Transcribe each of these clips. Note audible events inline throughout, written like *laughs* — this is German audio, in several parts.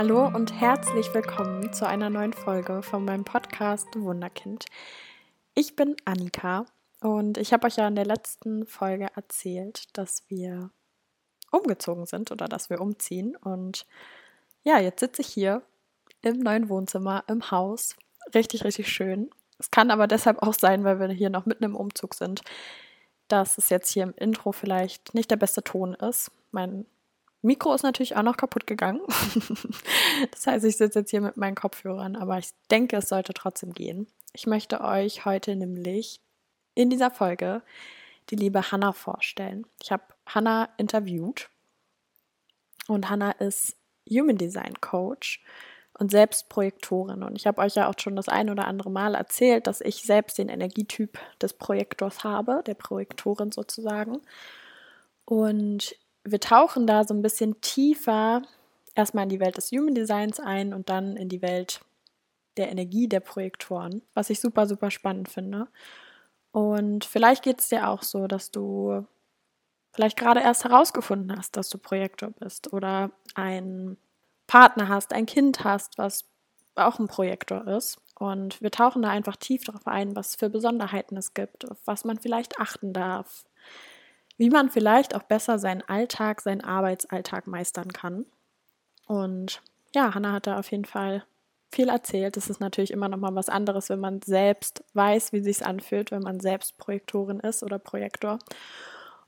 Hallo und herzlich willkommen zu einer neuen Folge von meinem Podcast Wunderkind. Ich bin Annika und ich habe euch ja in der letzten Folge erzählt, dass wir umgezogen sind oder dass wir umziehen. Und ja, jetzt sitze ich hier im neuen Wohnzimmer, im Haus. Richtig, richtig schön. Es kann aber deshalb auch sein, weil wir hier noch mitten im Umzug sind, dass es jetzt hier im Intro vielleicht nicht der beste Ton ist. Mein Mikro ist natürlich auch noch kaputt gegangen. *laughs* das heißt, ich sitze jetzt hier mit meinen Kopfhörern, aber ich denke, es sollte trotzdem gehen. Ich möchte euch heute nämlich in dieser Folge die liebe Hannah vorstellen. Ich habe Hannah interviewt und Hannah ist Human Design Coach und selbst Projektorin. Und ich habe euch ja auch schon das ein oder andere Mal erzählt, dass ich selbst den Energietyp des Projektors habe, der Projektorin sozusagen. Und wir tauchen da so ein bisschen tiefer erstmal in die Welt des Human Designs ein und dann in die Welt der Energie der Projektoren, was ich super, super spannend finde. Und vielleicht geht es dir auch so, dass du vielleicht gerade erst herausgefunden hast, dass du Projektor bist oder einen Partner hast, ein Kind hast, was auch ein Projektor ist. Und wir tauchen da einfach tief darauf ein, was für Besonderheiten es gibt, auf was man vielleicht achten darf, wie man vielleicht auch besser seinen Alltag, seinen Arbeitsalltag meistern kann. Und ja, Hannah hat da auf jeden Fall viel erzählt. Es ist natürlich immer noch mal was anderes, wenn man selbst weiß, wie sich anfühlt, wenn man selbst Projektorin ist oder Projektor.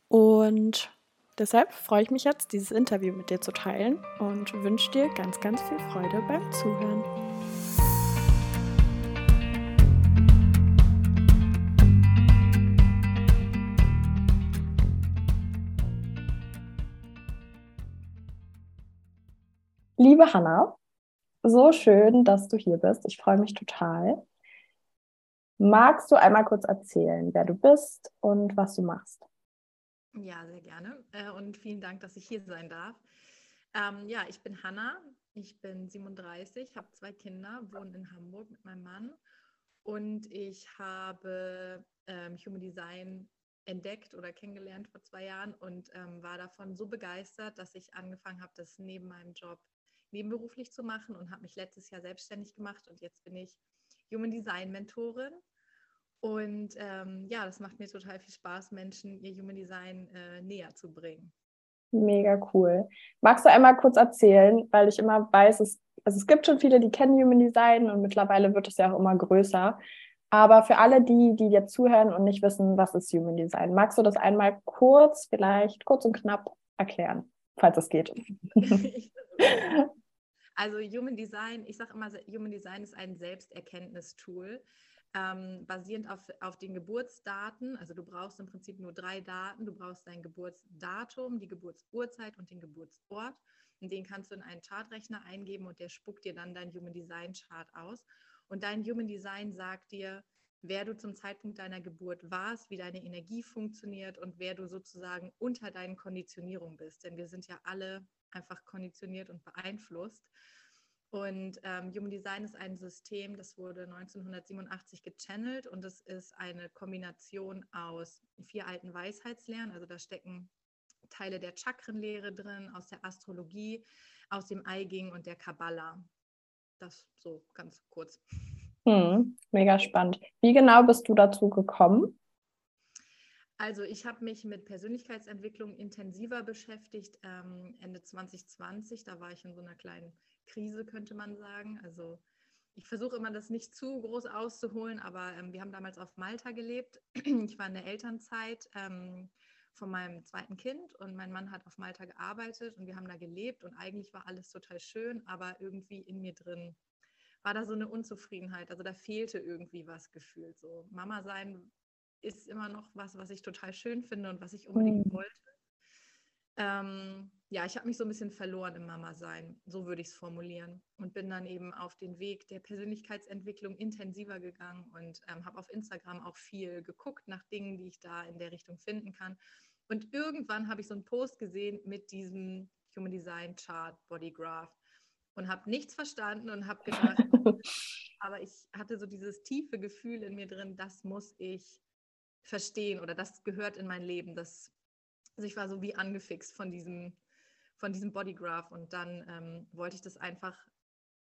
Und deshalb freue ich mich jetzt, dieses Interview mit dir zu teilen und wünsche dir ganz, ganz viel Freude beim Zuhören. Liebe Hanna, so schön, dass du hier bist. Ich freue mich total. Magst du einmal kurz erzählen, wer du bist und was du machst? Ja, sehr gerne. Äh, und vielen Dank, dass ich hier sein darf. Ähm, ja, ich bin Hanna. Ich bin 37, habe zwei Kinder, wohne in Hamburg mit meinem Mann. Und ich habe ähm, Human Design entdeckt oder kennengelernt vor zwei Jahren und ähm, war davon so begeistert, dass ich angefangen habe, das neben meinem Job nebenberuflich zu machen und habe mich letztes Jahr selbstständig gemacht und jetzt bin ich Human Design Mentorin. Und ähm, ja, das macht mir total viel Spaß, Menschen ihr Human Design äh, näher zu bringen. Mega cool. Magst du einmal kurz erzählen, weil ich immer weiß, es, also es gibt schon viele, die kennen Human Design und mittlerweile wird es ja auch immer größer. Aber für alle, die, die jetzt zuhören und nicht wissen, was ist Human Design, magst du das einmal kurz, vielleicht kurz und knapp erklären, falls es geht? *laughs* *laughs* Also Human Design, ich sage immer, Human Design ist ein Selbsterkenntnistool, ähm, basierend auf, auf den Geburtsdaten. Also du brauchst im Prinzip nur drei Daten. Du brauchst dein Geburtsdatum, die Geburtsurzeit und den Geburtsort. Und den kannst du in einen Chartrechner eingeben und der spuckt dir dann dein Human Design Chart aus. Und dein Human Design sagt dir, wer du zum Zeitpunkt deiner Geburt warst, wie deine Energie funktioniert und wer du sozusagen unter deinen Konditionierungen bist. Denn wir sind ja alle einfach konditioniert und beeinflusst. Und ähm, Human Design ist ein System, das wurde 1987 gechannelt und es ist eine Kombination aus vier alten Weisheitslehren. Also da stecken Teile der Chakrenlehre drin, aus der Astrologie, aus dem I Ching und der Kabbala. Das so ganz kurz. Hm, mega spannend. Wie genau bist du dazu gekommen? Also ich habe mich mit Persönlichkeitsentwicklung intensiver beschäftigt ähm, Ende 2020. Da war ich in so einer kleinen Krise, könnte man sagen. Also ich versuche immer, das nicht zu groß auszuholen, aber ähm, wir haben damals auf Malta gelebt. *clears throat* Ich war in der Elternzeit ähm, von meinem zweiten Kind und mein Mann hat auf Malta gearbeitet und wir haben da gelebt und eigentlich war alles total schön, aber irgendwie in mir drin war da so eine Unzufriedenheit. Also da fehlte irgendwie was gefühlt. So Mama sein ist immer noch was, was ich total schön finde und was ich unbedingt mhm. wollte. Ähm, ja, ich habe mich so ein bisschen verloren im Mama-Sein, so würde ich es formulieren. Und bin dann eben auf den Weg der Persönlichkeitsentwicklung intensiver gegangen und ähm, habe auf Instagram auch viel geguckt nach Dingen, die ich da in der Richtung finden kann. Und irgendwann habe ich so einen Post gesehen mit diesem Human Design Chart Body Graph und habe nichts verstanden und habe gedacht, *laughs* aber ich hatte so dieses tiefe Gefühl in mir drin, das muss ich verstehen oder das gehört in mein Leben. Das, also ich war so wie angefixt von diesem, von diesem Bodygraph. Und dann ähm, wollte ich das einfach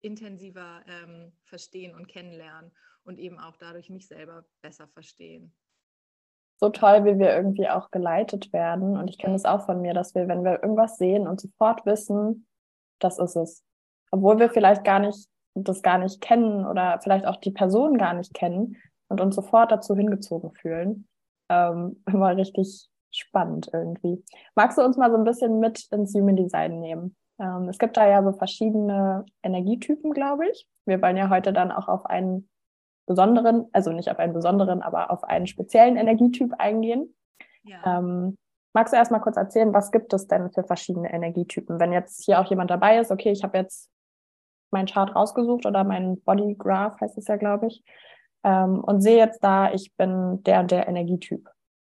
intensiver ähm, verstehen und kennenlernen und eben auch dadurch mich selber besser verstehen. So toll, wie wir irgendwie auch geleitet werden. Und ich kenne es auch von mir, dass wir, wenn wir irgendwas sehen und sofort wissen, das ist es. Obwohl wir vielleicht gar nicht das gar nicht kennen oder vielleicht auch die Person gar nicht kennen und uns sofort dazu hingezogen fühlen. Ähm, *laughs* immer richtig spannend irgendwie. Magst du uns mal so ein bisschen mit ins Human Design nehmen? Ähm, es gibt da ja so verschiedene Energietypen, glaube ich. Wir wollen ja heute dann auch auf einen besonderen, also nicht auf einen besonderen, aber auf einen speziellen Energietyp eingehen. Ja. Ähm, magst du erst mal kurz erzählen, was gibt es denn für verschiedene Energietypen? Wenn jetzt hier auch jemand dabei ist, okay, ich habe jetzt meinen Chart rausgesucht oder meinen Bodygraph heißt es ja, glaube ich, ähm, und sehe jetzt da, ich bin der und der Energietyp.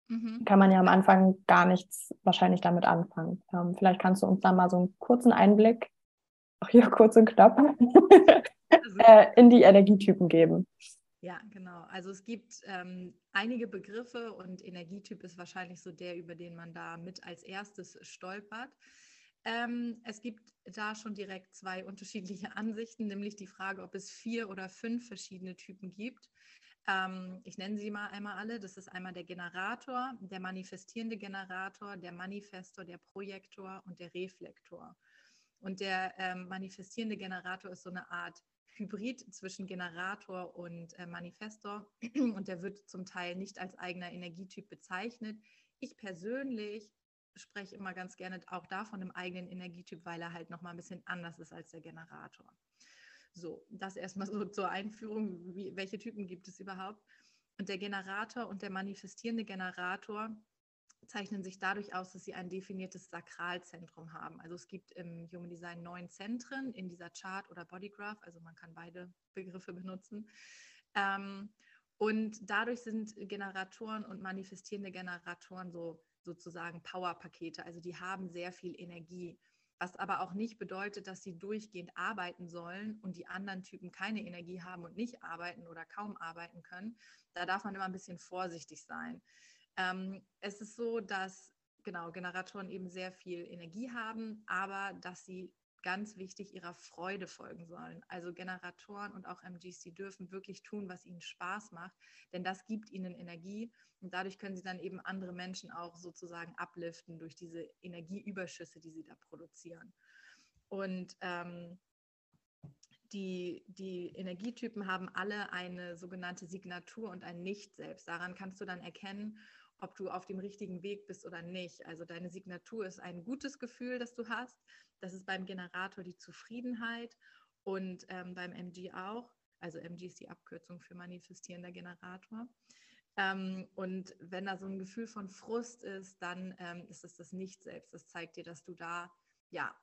Mhm. Kann man ja am Anfang gar nichts wahrscheinlich damit anfangen. Ähm, vielleicht kannst du uns da mal so einen kurzen Einblick, *laughs* auch hier kurz und knapp, also, *laughs* äh, in die Energietypen geben. Ja, genau. Also es gibt ähm, einige Begriffe und Energietyp ist wahrscheinlich so der, über den man da mit als erstes stolpert. Ähm, es gibt da schon direkt zwei unterschiedliche *laughs* Ansichten, nämlich die Frage, ob es vier oder fünf verschiedene Typen gibt. Ähm, ich nenne sie mal einmal alle. Das ist einmal der Generator, der manifestierende Generator, der Manifestor, der Projektor und der Reflektor. Und der ähm, manifestierende Generator ist so eine Art Hybrid zwischen Generator und äh, Manifestor *clears throat* und der wird zum Teil nicht als eigener Energietyp bezeichnet. Ich persönlich spreche immer ganz gerne auch davon im eigenen Energietyp, weil er halt nochmal ein bisschen anders ist als der Generator. So, das erstmal so zur Einführung, wie, welche Typen gibt es überhaupt. Und der Generator und der manifestierende Generator zeichnen sich dadurch aus, dass sie ein definiertes Sakralzentrum haben. Also es gibt im Human Design neun Zentren in dieser Chart oder Bodygraph, also man kann beide Begriffe benutzen. Ähm, und dadurch sind Generatoren und manifestierende Generatoren so sozusagen Powerpakete. Also die haben sehr viel Energie, was aber auch nicht bedeutet, dass sie durchgehend arbeiten sollen und die anderen Typen keine Energie haben und nicht arbeiten oder kaum arbeiten können. Da darf man immer ein bisschen vorsichtig sein. Ähm, es ist so, dass genau Generatoren eben sehr viel Energie haben, aber dass sie ganz wichtig ihrer Freude folgen sollen. Also Generatoren und auch MGs, die dürfen wirklich tun, was ihnen Spaß macht, denn das gibt ihnen Energie und dadurch können sie dann eben andere Menschen auch sozusagen upliften durch diese Energieüberschüsse, die sie da produzieren. Und ähm, die, die Energietypen haben alle eine sogenannte Signatur und ein Nicht-Selbst. Daran kannst du dann erkennen, ob du auf dem richtigen Weg bist oder nicht. Also deine Signatur ist ein gutes Gefühl, das du hast. Das ist beim Generator die Zufriedenheit und ähm, beim MG auch. Also MG ist die Abkürzung für manifestierender Generator. Ähm, und wenn da so ein Gefühl von Frust ist, dann ähm, ist es das Nicht-Selbst. Das zeigt dir, dass du da ja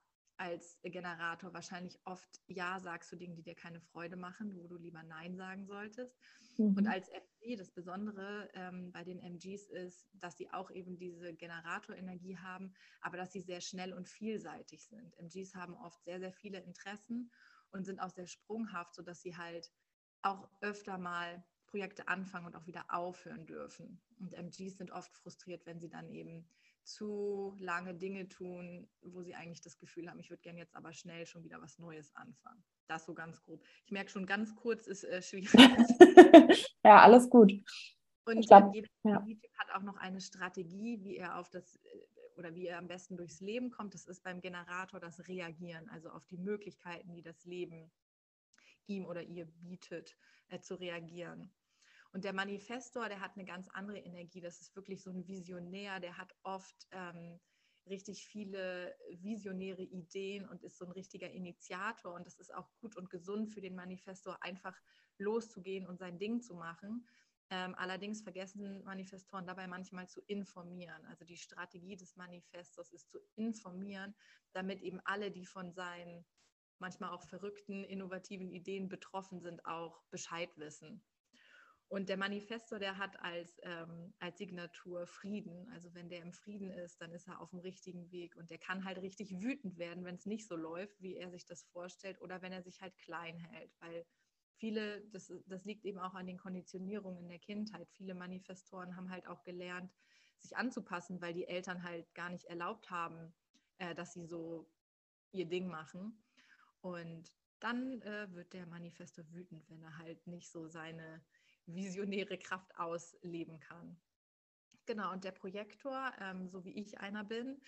als Generator wahrscheinlich oft Ja sagst zu Dingen, die dir keine Freude machen, wo du lieber Nein sagen solltest. Mhm. Und als MG, das Besondere ähm, bei den MGs ist, dass sie auch eben diese Generatorenergie haben, aber dass sie sehr schnell und vielseitig sind. MGs haben oft sehr, sehr viele Interessen und sind auch sehr sprunghaft, sodass sie halt auch öfter mal Projekte anfangen und auch wieder aufhören dürfen. Und MGs sind oft frustriert, wenn sie dann eben zu lange Dinge tun, wo sie eigentlich das Gefühl haben, ich würde gerne jetzt aber schnell schon wieder was Neues anfangen. Das so ganz grob. Ich merke schon, ganz kurz ist äh, schwierig. *laughs* ja, alles gut. Und glaub, jeder ja. hat auch noch eine Strategie, wie er auf das äh, oder wie er am besten durchs Leben kommt. Das ist beim Generator das Reagieren, also auf die Möglichkeiten, die das Leben ihm oder ihr bietet, äh, zu reagieren. Und der Manifestor, der hat eine ganz andere Energie. Das ist wirklich so ein Visionär, der hat oft ähm, richtig viele visionäre Ideen und ist so ein richtiger Initiator. Und das ist auch gut und gesund für den Manifestor, einfach loszugehen und sein Ding zu machen. Ähm, allerdings vergessen Manifestoren dabei manchmal zu informieren. Also die Strategie des Manifestors ist zu informieren, damit eben alle, die von seinen manchmal auch verrückten, innovativen Ideen betroffen sind, auch Bescheid wissen. Und der Manifestor, der hat als, ähm, als Signatur Frieden. Also wenn der im Frieden ist, dann ist er auf dem richtigen Weg. Und der kann halt richtig wütend werden, wenn es nicht so läuft, wie er sich das vorstellt, oder wenn er sich halt klein hält. Weil viele, das, das liegt eben auch an den Konditionierungen in der Kindheit. Viele Manifestoren haben halt auch gelernt, sich anzupassen, weil die Eltern halt gar nicht erlaubt haben, äh, dass sie so ihr Ding machen. Und dann äh, wird der Manifestor wütend, wenn er halt nicht so seine visionäre Kraft ausleben kann. Genau, und der Projektor, ähm, so wie ich einer bin,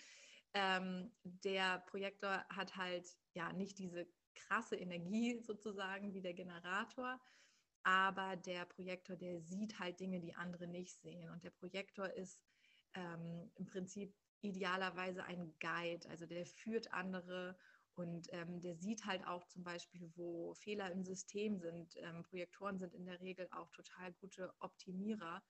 ähm, der Projektor hat halt ja nicht diese krasse Energie sozusagen wie der Generator, aber der Projektor, der sieht halt Dinge, die andere nicht sehen. Und der Projektor ist ähm, im Prinzip idealerweise ein Guide, also der führt andere und ähm, der sieht halt auch zum Beispiel, wo Fehler im System sind. Ähm, Projektoren sind in der Regel auch total gute Optimierer,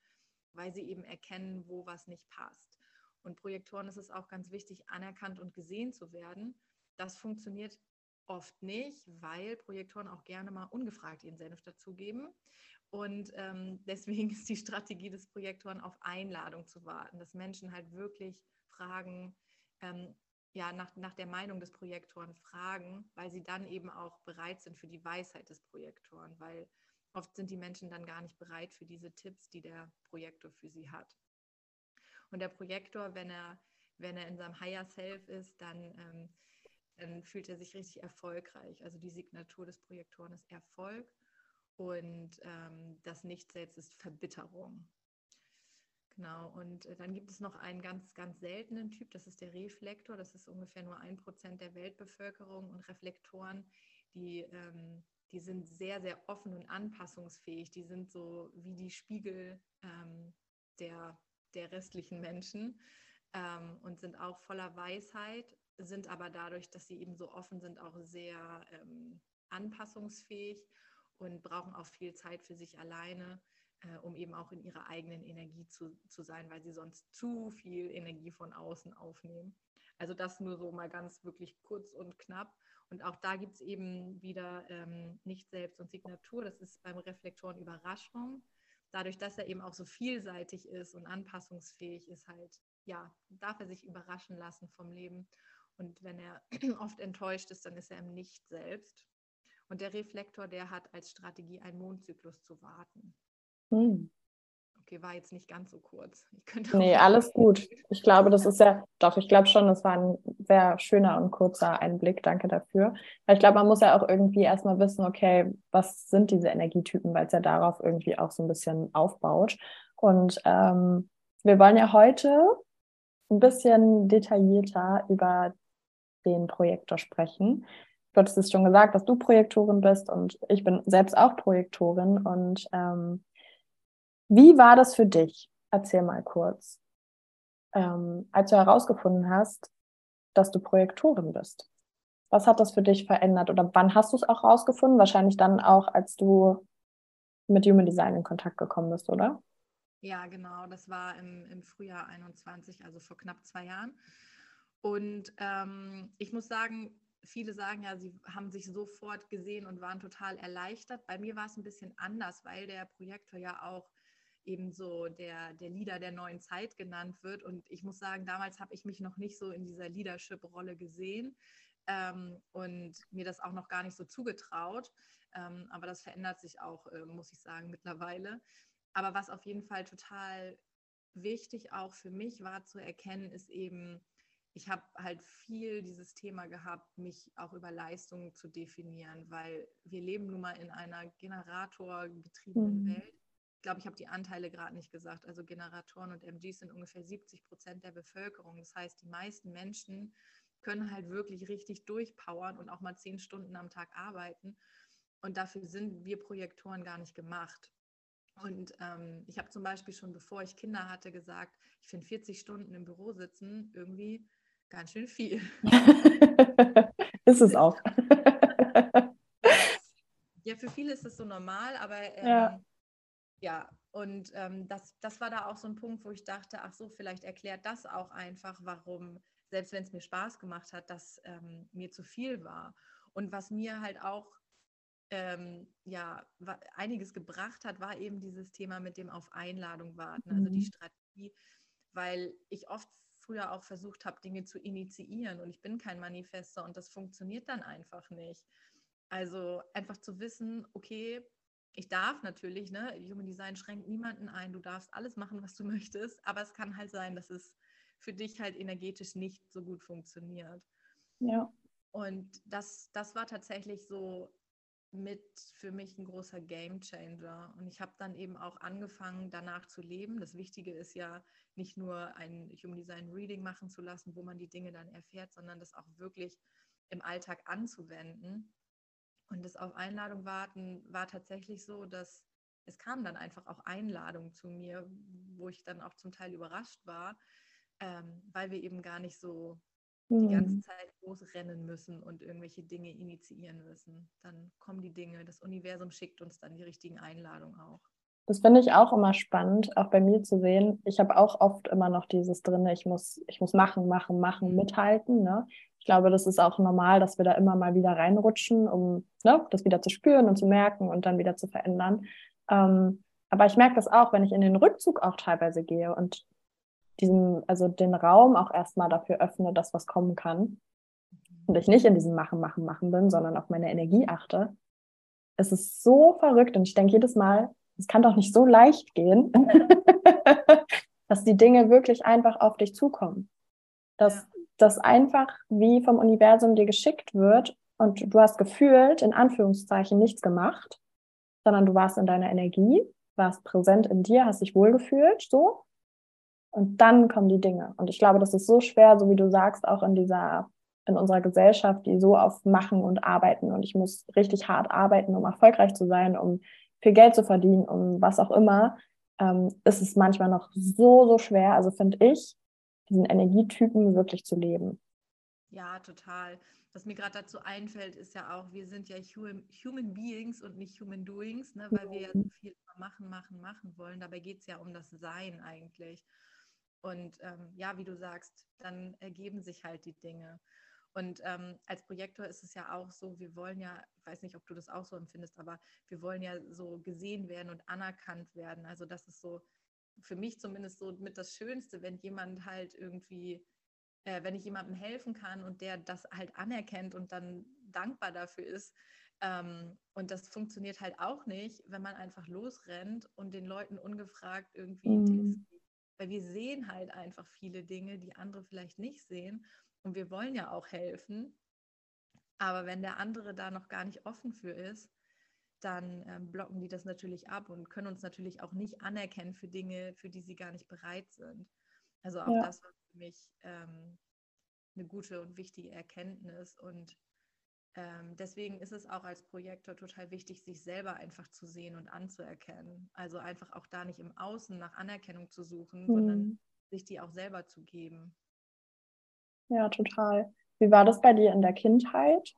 weil sie eben erkennen, wo was nicht passt. Und Projektoren ist es auch ganz wichtig, anerkannt und gesehen zu werden. Das funktioniert oft nicht, weil Projektoren auch gerne mal ungefragt ihren Senf dazugeben. Und ähm, *laughs* deswegen ist die Strategie des Projektoren auf Einladung zu warten, dass Menschen halt wirklich fragen, ähm, ja, nach, nach der Meinung des Projektoren fragen, weil sie dann eben auch bereit sind für die Weisheit des Projektoren, weil oft sind die Menschen dann gar nicht bereit für diese Tipps, die der Projektor für sie hat. Und der Projektor, wenn er, wenn er in seinem Higher Self ist, dann, ähm, dann fühlt er sich richtig erfolgreich. Also die Signatur des Projektoren ist Erfolg und ähm, das Nicht-Selbst ist Verbitterung. Genau, und äh, dann gibt es noch einen ganz, ganz seltenen Typ, das ist der Reflektor. Das ist ungefähr nur ein Prozent der Weltbevölkerung und Reflektoren, die, ähm, die sind sehr, sehr offen und anpassungsfähig. Die sind so wie die Spiegel ähm, der, der restlichen Menschen ähm, und sind auch voller Weisheit, sind aber dadurch, dass sie eben so offen sind, auch sehr ähm, anpassungsfähig und brauchen auch viel Zeit für sich alleine äh, um eben auch in ihrer eigenen Energie zu, zu sein, weil sie sonst zu viel Energie von außen aufnehmen. Also das nur so mal ganz wirklich kurz und knapp. Und auch da gibt es eben wieder ähm, nicht Selbst und Signatur. Das ist beim Reflektoren Überraschung. Dadurch, dass er eben auch so vielseitig ist und anpassungsfähig ist, halt, ja, darf er sich überraschen lassen vom Leben. Und wenn er *clears throat* oft enttäuscht ist, dann ist er im Nicht selbst. Und der Reflektor, der hat als Strategie einen Mondzyklus zu warten. Hm. Okay, war jetzt nicht ganz so kurz. nee, alles gut. *laughs* Ich glaube, das ist ja, doch, ich glaube schon, das war ein sehr schöner und kurzer Einblick. Danke dafür. Weil ich glaube, man muss ja auch irgendwie erstmal wissen, okay, was sind diese Energietypen, weil es ja darauf irgendwie auch so ein bisschen aufbaut. Und ähm, wir wollen ja heute ein bisschen detaillierter über den Projektor sprechen. Du hattest es schon gesagt, dass du Projektorin bist und ich bin selbst auch Projektorin und ähm, wie war das für dich? Erzähl mal kurz. Ähm, als du herausgefunden hast, dass du Projektorin bist. Was hat das für dich verändert oder wann hast du es auch herausgefunden? Wahrscheinlich dann auch, als du mit Human Design in Kontakt gekommen bist, oder? Ja, genau. Das war im, im Frühjahr 21, also vor knapp zwei Jahren. Und ähm, ich muss sagen, viele sagen ja, sie haben sich sofort gesehen und waren total erleichtert. Bei mir war es ein bisschen anders, weil der Projektor ja auch ebenso der, der Leader der neuen Zeit genannt wird. Und ich muss sagen, damals habe ich mich noch nicht so in dieser Leadership-Rolle gesehen ähm, und mir das auch noch gar nicht so zugetraut. Ähm, aber das verändert sich auch, äh, muss ich sagen, mittlerweile. Aber was auf jeden Fall total wichtig auch für mich war zu erkennen, ist eben, ich habe halt viel dieses Thema gehabt, mich auch über Leistungen zu definieren, weil wir leben nun mal in einer generatorgetriebenen mhm. Welt glaube, ich habe die Anteile gerade nicht gesagt. Also Generatoren und MGs sind ungefähr 70 Prozent der Bevölkerung. Das heißt, die meisten Menschen können halt wirklich richtig durchpowern und auch mal zehn Stunden am Tag arbeiten. Und dafür sind wir Projektoren gar nicht gemacht. Und ähm, ich habe zum Beispiel schon, bevor ich Kinder hatte, gesagt, ich finde 40 Stunden im Büro sitzen irgendwie ganz schön viel. *laughs* ist es auch. *laughs* ja, für viele ist es so normal, aber ähm, ja ja, und ähm, das, das war da auch so ein Punkt, wo ich dachte, ach so, vielleicht erklärt das auch einfach, warum, selbst wenn es mir Spaß gemacht hat, das ähm, mir zu viel war. Und was mir halt auch ähm, ja, einiges gebracht hat, war eben dieses Thema mit dem auf Einladung warten, also die mhm. Strategie, weil ich oft früher auch versucht habe, Dinge zu initiieren und ich bin kein Manifester und das funktioniert dann einfach nicht. Also einfach zu wissen, okay, ich darf natürlich, ne, Human Design schränkt niemanden ein, du darfst alles machen, was du *laughs* möchtest, aber es kann halt sein, dass es für dich halt energetisch nicht so gut funktioniert. Ja. Und das, das war tatsächlich so mit für mich ein großer Game Changer. Und ich habe dann eben auch angefangen, danach zu leben. Das Wichtige ist ja nicht nur ein Human Design Reading machen zu lassen, wo man die Dinge dann erfährt, sondern das auch wirklich im Alltag anzuwenden. Und das auf Einladung warten war tatsächlich so, dass es kamen dann einfach auch Einladungen zu mir, wo ich dann auch zum Teil überrascht war, ähm, weil wir eben gar nicht so die ganze mhm. Zeit losrennen müssen und irgendwelche Dinge initiieren müssen. Dann kommen die Dinge, das Universum schickt uns dann die richtigen Einladungen auch. Das finde ich auch immer spannend, auch bei mir zu sehen. Ich habe auch oft immer noch dieses drin, ich muss, ich muss machen, machen, machen, mhm. mithalten. Ne? Ich glaube, das ist auch normal, dass wir da immer mal wieder reinrutschen, um ne, das wieder zu spüren und zu merken und dann wieder zu verändern. Ähm, aber ich merke das auch, wenn ich in den Rückzug auch teilweise gehe und diesen, also den Raum auch erstmal dafür öffne, dass was kommen kann. Und ich nicht in diesem Machen, Machen, Machen bin, sondern auf meine Energie achte. Es ist so verrückt und ich denke jedes Mal, es kann doch nicht so leicht gehen, *laughs* dass die Dinge wirklich einfach auf dich zukommen. Dass ja. das einfach wie vom Universum dir geschickt wird und du hast gefühlt, in Anführungszeichen, nichts gemacht, sondern du warst in deiner Energie, warst präsent in dir, hast dich wohlgefühlt, so. Und dann kommen die Dinge. Und ich glaube, das ist so schwer, so wie du sagst, auch in dieser, in unserer Gesellschaft, die so auf Machen und Arbeiten und ich muss richtig hart arbeiten, um erfolgreich zu sein, um viel Geld zu verdienen, um was auch immer, ähm, ist es manchmal noch so, so schwer. Also finde ich, diesen Energietypen wirklich zu leben. Ja, total. Was mir gerade dazu einfällt, ist ja auch, wir sind ja human, Beings und nicht Human Doings, ne, weil wir ja so mhm. viel machen, machen, machen wollen. Dabei geht es ja um das Sein eigentlich. Und ähm, ja, wie du sagst, dann ergeben sich halt die Dinge. Und ähm, als Projektor ist es ja auch so, wir wollen ja, ich weiß nicht, ob du das auch so empfindest, aber wir wollen ja so gesehen werden und anerkannt werden. Also das ist so für mich zumindest so mit das Schönste, wenn jemand halt irgendwie, äh, wenn ich jemandem helfen kann und der das halt anerkennt und dann dankbar dafür ist. Ähm, und das funktioniert halt auch nicht, wenn man einfach losrennt und den Leuten ungefragt irgendwie mhm. Tipps weil wir sehen halt einfach viele Dinge, die andere vielleicht nicht sehen. Und wir wollen ja auch helfen. Aber wenn der andere da noch gar nicht offen für ist, dann ähm, blocken die das natürlich ab und können uns natürlich auch nicht anerkennen für Dinge, für die sie gar nicht bereit sind. Also auch ja. das war für mich ähm, eine gute und wichtige Erkenntnis. Und ähm, deswegen ist es auch als Projektor total wichtig, sich selber einfach zu sehen und anzuerkennen. Also einfach auch da nicht im Außen nach Anerkennung zu suchen, mhm. sondern sich die auch selber zu geben. Ja, total. Wie war das bei dir in der Kindheit?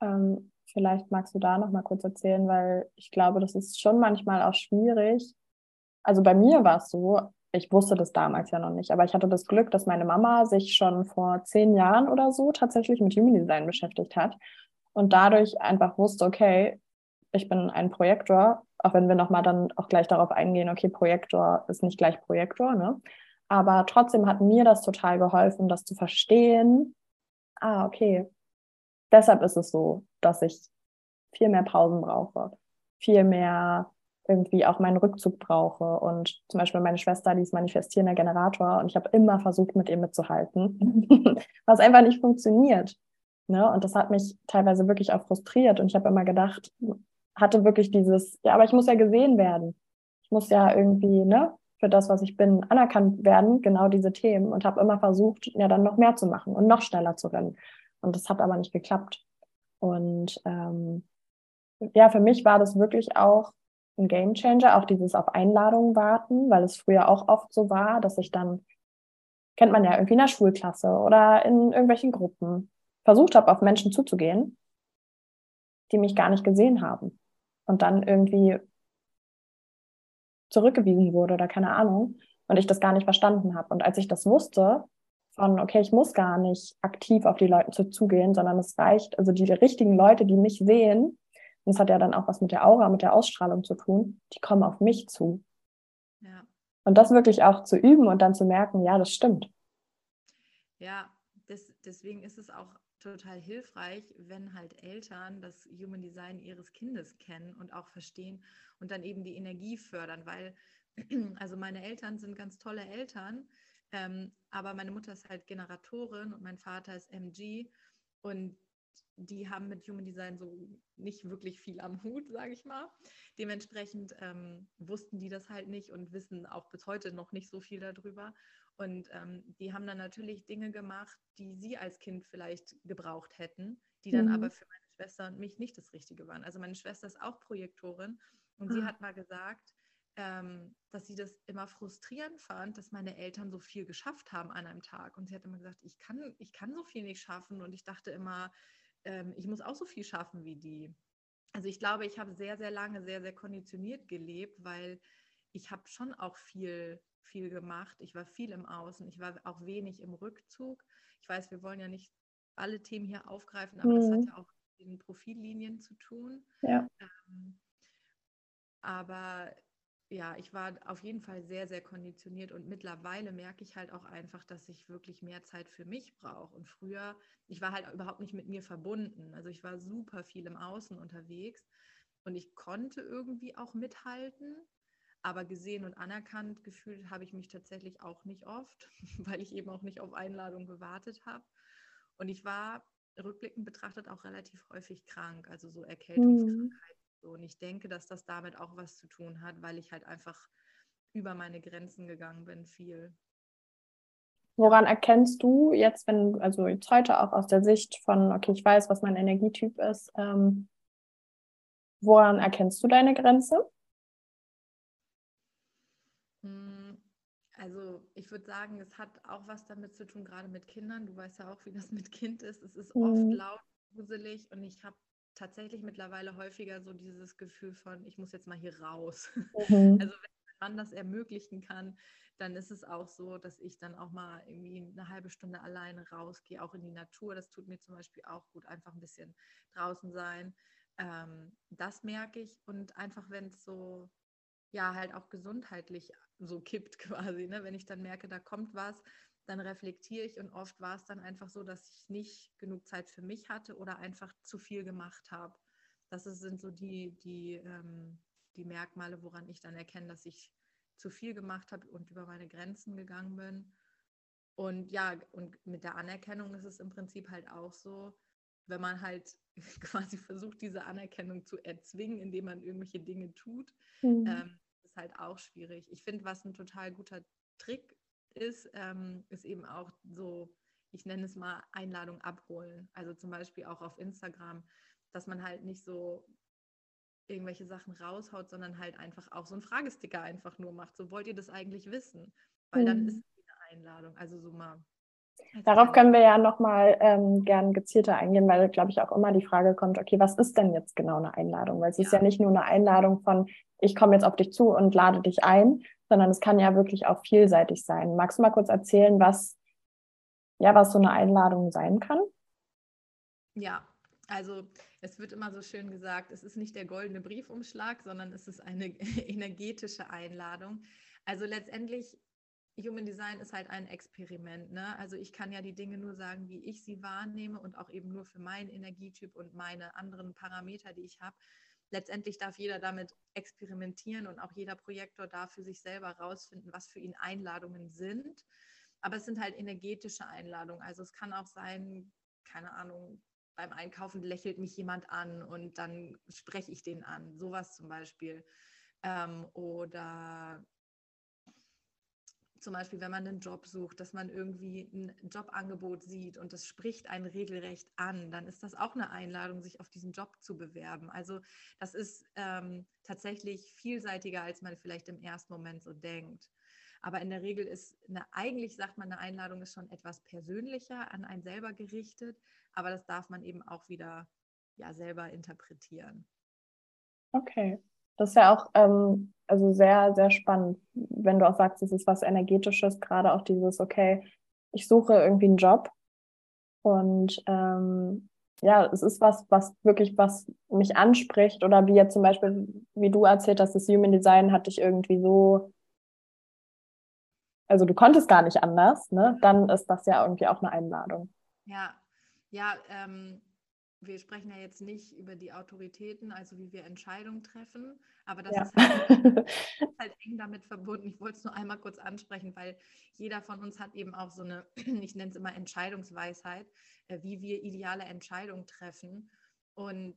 Ähm, vielleicht magst du da noch mal kurz erzählen, weil ich glaube, das ist schon manchmal auch schwierig. Also bei mir war es so, ich wusste das damals ja noch nicht, aber ich hatte das Glück, dass meine Mama sich schon vor zehn Jahren oder so tatsächlich mit Human Design beschäftigt hat und dadurch einfach wusste, okay, ich bin ein Projektor, auch wenn wir nochmal dann auch gleich darauf eingehen, okay, Projektor ist nicht gleich Projektor, ne? Aber trotzdem hat mir das total geholfen, das zu verstehen. Ah, okay. Deshalb ist es so, dass ich viel mehr Pausen brauche, viel mehr irgendwie auch meinen Rückzug brauche. Und zum Beispiel meine Schwester, die ist manifestierender Generator und ich habe immer versucht, mit ihr mitzuhalten, *laughs* was einfach nicht funktioniert. Ne? Und das hat mich teilweise wirklich auch frustriert. Und ich habe immer gedacht, hatte wirklich dieses, ja, aber ich muss ja gesehen werden. Ich muss ja irgendwie, ne, für das, was ich bin, anerkannt werden, genau diese Themen. Und habe immer versucht, ja, dann noch mehr zu machen und noch schneller zu rennen. Und das hat aber nicht geklappt. Und ähm, ja, für mich war das wirklich auch ein Game Changer, auch dieses auf Einladungen warten, weil es früher auch oft so war, dass ich dann, kennt man ja irgendwie in der Schulklasse oder in irgendwelchen Gruppen, versucht habe, auf Menschen zuzugehen, die mich gar nicht gesehen haben und dann irgendwie zurückgewiesen wurde oder keine Ahnung und ich das gar nicht verstanden habe. Und als ich das wusste, von, okay, ich muss gar nicht aktiv auf die Leute zugehen, sondern es reicht, also die richtigen Leute, die mich sehen, und es hat ja dann auch was mit der Aura, mit der Ausstrahlung zu tun, die kommen auf mich zu. Ja. Und das wirklich auch zu üben und dann zu merken, ja, das stimmt. Ja, das, deswegen ist es auch total hilfreich, wenn halt Eltern das Human Design ihres Kindes kennen und auch verstehen und dann eben die Energie fördern, weil *clears throat* also meine Eltern sind ganz tolle Eltern, Ähm, aber meine Mutter ist halt Generatorin und mein Vater ist MG und die haben mit Human Design so nicht wirklich viel am Hut, sage ich mal. Dementsprechend ähm, wussten die das halt nicht und wissen auch bis heute noch nicht so viel darüber. Und ähm, die haben dann natürlich Dinge gemacht, die sie als Kind vielleicht gebraucht hätten, die dann mhm. aber für meine Schwester und mich nicht das Richtige waren. Also meine Schwester ist auch Projektorin und mhm. sie ah. hat mal gesagt, ähm, dass sie das immer frustrierend fand, dass meine Eltern so viel geschafft haben an einem Tag. Und sie hat immer gesagt, ich kann, ich kann so viel nicht schaffen. Und ich dachte immer, ähm, ich muss auch so viel schaffen wie die. Also ich glaube, ich habe sehr, sehr lange sehr, sehr konditioniert gelebt, weil ich habe schon auch viel, viel gemacht. Ich war viel im Außen. Ich war auch wenig im Rückzug. Ich weiß, wir wollen ja nicht alle Themen hier aufgreifen, aber mhm. das hat mhm. ja auch mit den Profillinien zu tun. Ja. Ähm, aber ja, ich war auf jeden Fall sehr, sehr konditioniert und mittlerweile merke ich halt auch einfach, dass ich wirklich mehr Zeit für mich brauche. Und früher, ich war halt überhaupt nicht mit mir verbunden. Also ich war super viel im Außen unterwegs und ich konnte irgendwie auch mithalten, aber gesehen und anerkannt gefühlt habe ich mich tatsächlich auch nicht oft, *laughs* weil ich eben auch nicht auf Einladung gewartet habe. Und ich war rückblickend betrachtet auch relativ häufig krank, also so Erkältungskrankheiten. Mhm und ich denke, dass das damit auch was zu tun hat, weil ich halt einfach über meine Grenzen gegangen bin, viel. Woran erkennst du jetzt, wenn, also jetzt heute auch aus der Sicht von, okay, ich weiß, was mein Energietyp ist, ähm, woran erkennst du deine Grenze? Also ich würde sagen, es hat auch was damit zu tun, gerade mit Kindern. Du weißt ja auch, wie das mit Kind ist. Es ist mhm. oft laut, gruselig und ich habe tatsächlich mittlerweile häufiger so dieses Gefühl von, ich muss jetzt mal hier raus. Mhm. *laughs* Also wenn man das ermöglichen kann, dann ist es auch so, dass ich dann auch mal irgendwie eine halbe Stunde alleine rausgehe, auch in die Natur. Das tut mir zum Beispiel auch gut, einfach ein bisschen draußen sein. Ähm, das merke ich und einfach, wenn es so, ja, halt auch gesundheitlich so kippt quasi, ne? wenn ich dann merke, da kommt was, dann reflektiere ich und oft war es dann einfach so, dass ich nicht genug Zeit für mich hatte oder einfach zu viel gemacht habe. Das sind so die, die, ähm, die Merkmale, woran ich dann erkenne, dass ich zu viel gemacht habe und über meine Grenzen gegangen bin. Und ja, und mit der Anerkennung ist es im Prinzip halt auch so, wenn man halt *laughs* quasi versucht, diese Anerkennung zu erzwingen, indem man irgendwelche Dinge tut, mhm. ähm, ist halt auch schwierig. Ich finde, was ein total guter Trick ist, ähm, ist eben auch so, ich nenne es mal Einladung abholen. Also zum Beispiel auch auf Instagram, dass man halt nicht so irgendwelche Sachen raushaut, sondern halt einfach auch so einen Fragesticker einfach nur macht. So wollt ihr das eigentlich wissen? Weil mhm. dann ist es eine Einladung. Also so mal. Darauf können wir ja nochmal ähm, gern gezielter eingehen, weil, glaube ich, auch immer die Frage kommt, okay, was ist denn jetzt genau eine Einladung? Weil es ja. ist ja nicht nur eine Einladung von, ich komme jetzt auf dich zu und lade dich ein, sondern es kann ja wirklich auch vielseitig sein. Magst du mal kurz erzählen, was, ja, was so eine Einladung sein kann? Ja, also es wird immer so schön gesagt, es ist nicht der goldene Briefumschlag, sondern es ist eine *laughs* energetische Einladung. Also letztendlich, Human Design ist halt ein Experiment. Ne? Also ich kann ja die Dinge nur sagen, wie ich sie wahrnehme und auch eben nur für meinen Energietyp und meine anderen Parameter, die ich habe letztendlich darf jeder damit experimentieren und auch jeder Projektor darf für sich selber rausfinden, was für ihn Einladungen sind. Aber es sind halt energetische Einladungen. Also es kann auch sein, keine Ahnung, beim Einkaufen lächelt mich jemand an und dann spreche ich den an. Sowas zum Beispiel. Ähm, oder zum Beispiel, wenn man einen Job sucht, dass man irgendwie ein Jobangebot sieht und das spricht einen regelrecht an, dann ist das auch eine Einladung, sich auf diesen Job zu bewerben. Also das ist ähm, tatsächlich vielseitiger, als man vielleicht im ersten Moment so denkt. Aber in der Regel ist eine, eigentlich sagt man, eine Einladung ist schon etwas persönlicher an einen selber gerichtet, aber das darf man eben auch wieder ja selber interpretieren. Okay. Das ist ja auch ähm, also sehr, sehr spannend, wenn du auch sagst, es ist was Energetisches, gerade auch dieses, okay, ich suche irgendwie einen Job und ähm, ja, es ist was, was wirklich was mich anspricht oder wie jetzt zum Beispiel, wie du erzählt hast, das Human Design hat dich irgendwie so, also du konntest gar nicht anders, ne? Dann ist das ja irgendwie auch eine Einladung. Ja, ja, ähm, wir sprechen ja jetzt nicht über die Autoritäten, also wie wir Entscheidungen treffen, aber das Ja. ist, halt, *laughs* ist halt eng damit verbunden. Ich wollte es nur einmal kurz ansprechen, weil jeder von uns hat eben auch so eine, *clears throat* ich nenne es immer Entscheidungsweisheit, äh, wie wir ideale Entscheidungen treffen. Und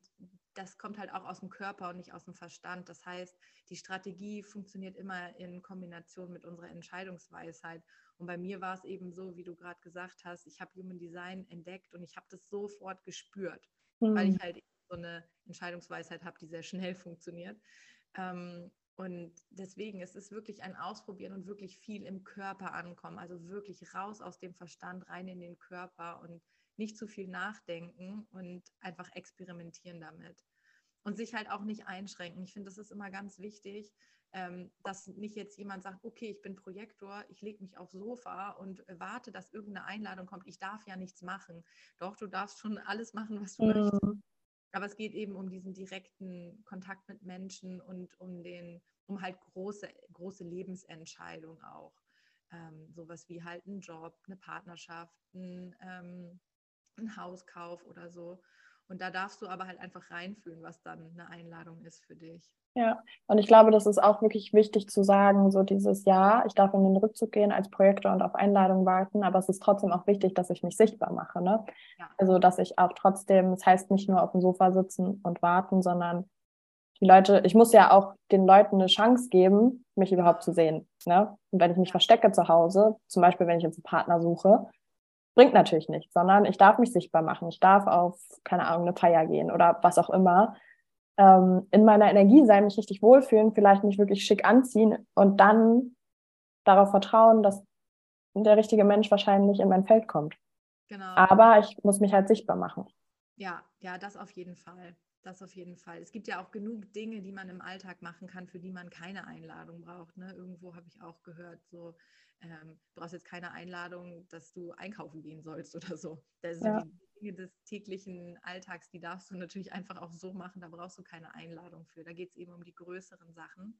das kommt halt auch aus dem Körper und nicht aus dem Verstand. Das heißt, die Strategie funktioniert immer in Kombination mit unserer Entscheidungsweisheit. Und bei mir war es eben so, wie du gerade gesagt hast, ich habe Human Design entdeckt und ich habe das sofort gespürt, weil Hm. ich halt so eine Entscheidungsweisheit habe, die sehr schnell funktioniert. Ähm, und deswegen es ist es wirklich ein Ausprobieren und wirklich viel im Körper ankommen. Also wirklich raus aus dem Verstand, rein in den Körper und nicht zu viel nachdenken und einfach experimentieren damit. Und sich halt auch nicht einschränken. Ich finde, das ist immer ganz wichtig, ähm, dass nicht jetzt jemand sagt, okay, ich bin Projektor, ich lege mich aufs Sofa und warte, dass irgendeine Einladung kommt. Ich darf ja nichts machen. Doch, du darfst schon alles machen, was du möchtest. Hm. Aber es geht eben um diesen direkten Kontakt mit Menschen und um den, um halt große, große Lebensentscheidungen auch. Ähm, sowas wie halt ein Job, eine Partnerschaft, ein, ähm, ein Hauskauf oder so. Und da darfst du aber halt einfach reinfühlen, was dann eine Einladung ist für dich. Ja, und ich glaube, das ist auch wirklich wichtig zu sagen, so dieses Ja, ich darf in den Rückzug gehen als Projektor und auf Einladung warten, aber es ist trotzdem auch wichtig, dass ich mich sichtbar mache, ne? Ja. Also, dass ich auch trotzdem, es heißt nicht nur auf dem Sofa sitzen und warten, sondern die Leute, ich muss ja auch den Leuten eine Chance geben, mich überhaupt zu sehen, ne? Und wenn ich mich verstecke zu Hause, zum Beispiel, wenn ich jetzt einen Partner suche, bringt natürlich nichts, sondern ich darf mich sichtbar machen. Ich darf auf, keine Ahnung, eine Feier gehen oder was auch immer ähm, in meiner Energie sein, mich richtig wohlfühlen, vielleicht mich wirklich schick anziehen und dann darauf vertrauen, dass der richtige Mensch wahrscheinlich in mein Feld kommt. Genau. Aber ich muss mich halt sichtbar machen. Ja, ja, das auf jeden Fall. Das auf jeden Fall. Es gibt ja auch genug Dinge, die man im Alltag machen kann, für die man keine Einladung braucht. Ne? Irgendwo habe ich auch gehört, so, ähm, du brauchst jetzt keine Einladung, dass du einkaufen gehen sollst oder so. Das sind Ja. die Dinge des täglichen Alltags, die darfst du natürlich einfach auch so machen, da brauchst du keine Einladung für. Da geht es eben um die größeren Sachen.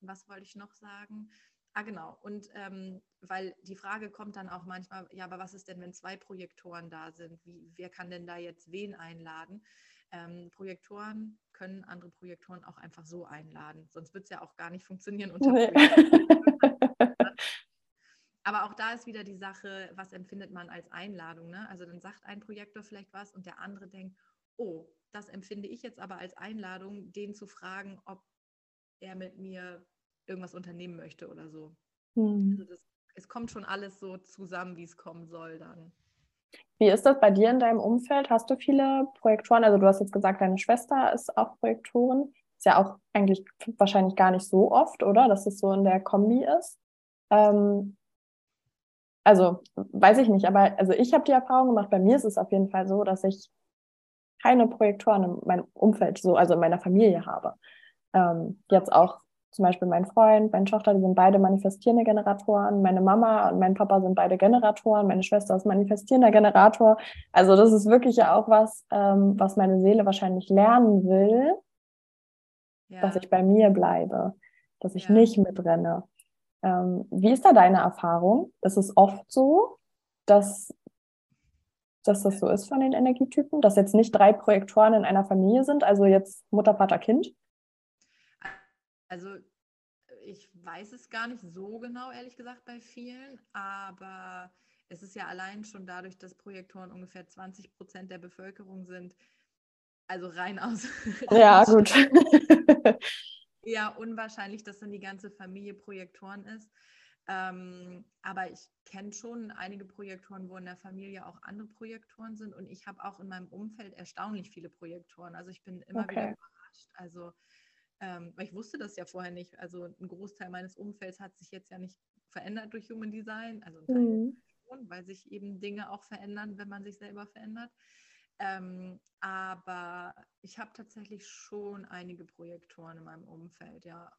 Und was wollte ich noch sagen? Ah, genau. Und ähm, weil die Frage kommt dann auch manchmal, ja, aber was ist denn, wenn zwei Projektoren da sind? Wie, wer kann denn da jetzt wen einladen? Ähm, Projektoren können andere Projektoren auch einfach so einladen. Sonst wird es ja auch gar nicht funktionieren unter Nee. *laughs* Aber auch da ist wieder die Sache, was empfindet man als Einladung? Ne? Also dann sagt ein Projektor vielleicht was und der andere denkt, oh, das empfinde ich jetzt aber als Einladung, den zu fragen, ob er mit mir irgendwas unternehmen möchte oder so. Hm. Also das, es kommt schon alles so zusammen, wie es kommen soll dann. Wie ist das bei dir in deinem Umfeld? Hast du viele Projektoren? Also du hast jetzt gesagt, deine Schwester ist auch Projektorin. Ist ja auch eigentlich wahrscheinlich gar nicht so oft, oder? Dass es so in der Kombi ist. Ähm, also weiß ich nicht, aber also ich habe die Erfahrung gemacht, bei mir ist es auf jeden Fall so, dass ich keine Projektoren in meinem Umfeld, so, also in meiner Familie habe. Ähm, jetzt auch zum Beispiel mein Freund, meine Tochter, die sind beide manifestierende Generatoren. Meine Mama und mein Papa sind beide Generatoren. Meine Schwester ist manifestierender Generator. Also das ist wirklich ja auch was, ähm, was meine Seele wahrscheinlich lernen will, Ja, dass ich bei mir bleibe, dass ich Ja. nicht mitrenne. Ähm, wie ist da deine Erfahrung? Ist es oft so, dass, dass das so ist von den Energietypen, dass jetzt nicht drei Projektoren in einer Familie sind, also jetzt Mutter, Vater, Kind? also ich weiß es gar nicht so genau, ehrlich gesagt, bei vielen, aber es ist ja allein schon dadurch, dass Projektoren ungefähr 20 Prozent der Bevölkerung sind, also rein aus. Ja, *laughs* gut. *laughs* eher unwahrscheinlich, dass dann die ganze Familie Projektoren ist. Ähm, aber ich kenne schon einige Projektoren, wo in der Familie auch andere Projektoren sind. Und ich habe auch in meinem Umfeld erstaunlich viele Projektoren. Also ich bin immer Okay. wieder überrascht. Also, ähm, weil ich wusste das ja vorher nicht. Also ein Großteil meines Umfelds hat sich jetzt ja nicht verändert durch Human Design. Also ein Teil Mhm. schon, weil sich eben Dinge auch verändern, wenn man sich selber verändert. Ähm, aber ich habe tatsächlich schon einige Projektoren in meinem Umfeld, ja.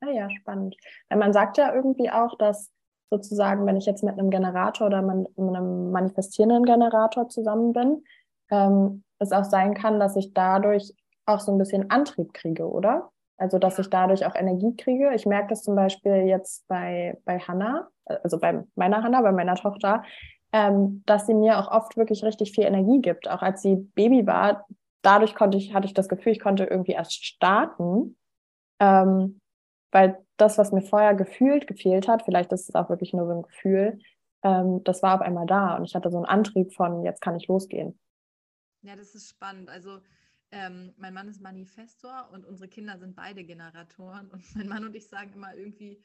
Ah ja, spannend. Weil man sagt ja irgendwie auch, dass sozusagen, wenn ich jetzt mit einem Generator oder mit einem manifestierenden Generator zusammen bin, ähm, es auch sein kann, dass ich dadurch auch so ein bisschen Antrieb kriege, oder? Also, dass ich dadurch auch Energie kriege. Ich merke das zum Beispiel jetzt bei, bei Hannah, also bei meiner Hannah, bei meiner Tochter. Ähm, dass sie mir auch oft wirklich richtig viel Energie gibt. Auch als sie Baby war, dadurch konnte ich, hatte ich das Gefühl, ich konnte irgendwie erst starten, ähm, weil das, was mir vorher gefühlt gefehlt hat, vielleicht ist es auch wirklich nur so ein Gefühl, ähm, das war auf einmal da und ich hatte so einen Antrieb von, jetzt kann ich losgehen. Ja, das ist spannend. Also ähm, mein Mann ist Manifestor und unsere Kinder sind beide Generatoren. *laughs* Und mein Mann und ich sagen immer irgendwie,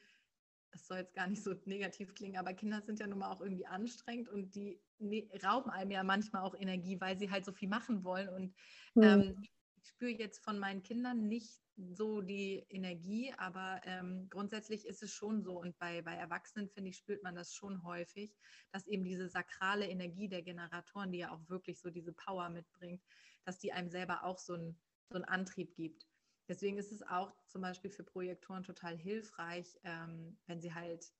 das soll jetzt gar nicht so negativ klingen, aber Kinder sind ja nun mal auch irgendwie anstrengend und die ne rauben einem ja manchmal auch Energie, weil sie halt so viel machen wollen. Und mhm. ähm, ich spüre jetzt von meinen Kindern nicht so die Energie, aber ähm, grundsätzlich ist es schon so. Und bei, bei Erwachsenen, finde ich, spürt man das schon häufig, dass eben diese sakrale Energie der Generatoren, die ja auch wirklich so diese Power mitbringt, dass die einem selber auch so, ein, so einen Antrieb gibt. Deswegen ist es auch zum Beispiel für Projektoren total hilfreich, ähm, wenn sie halt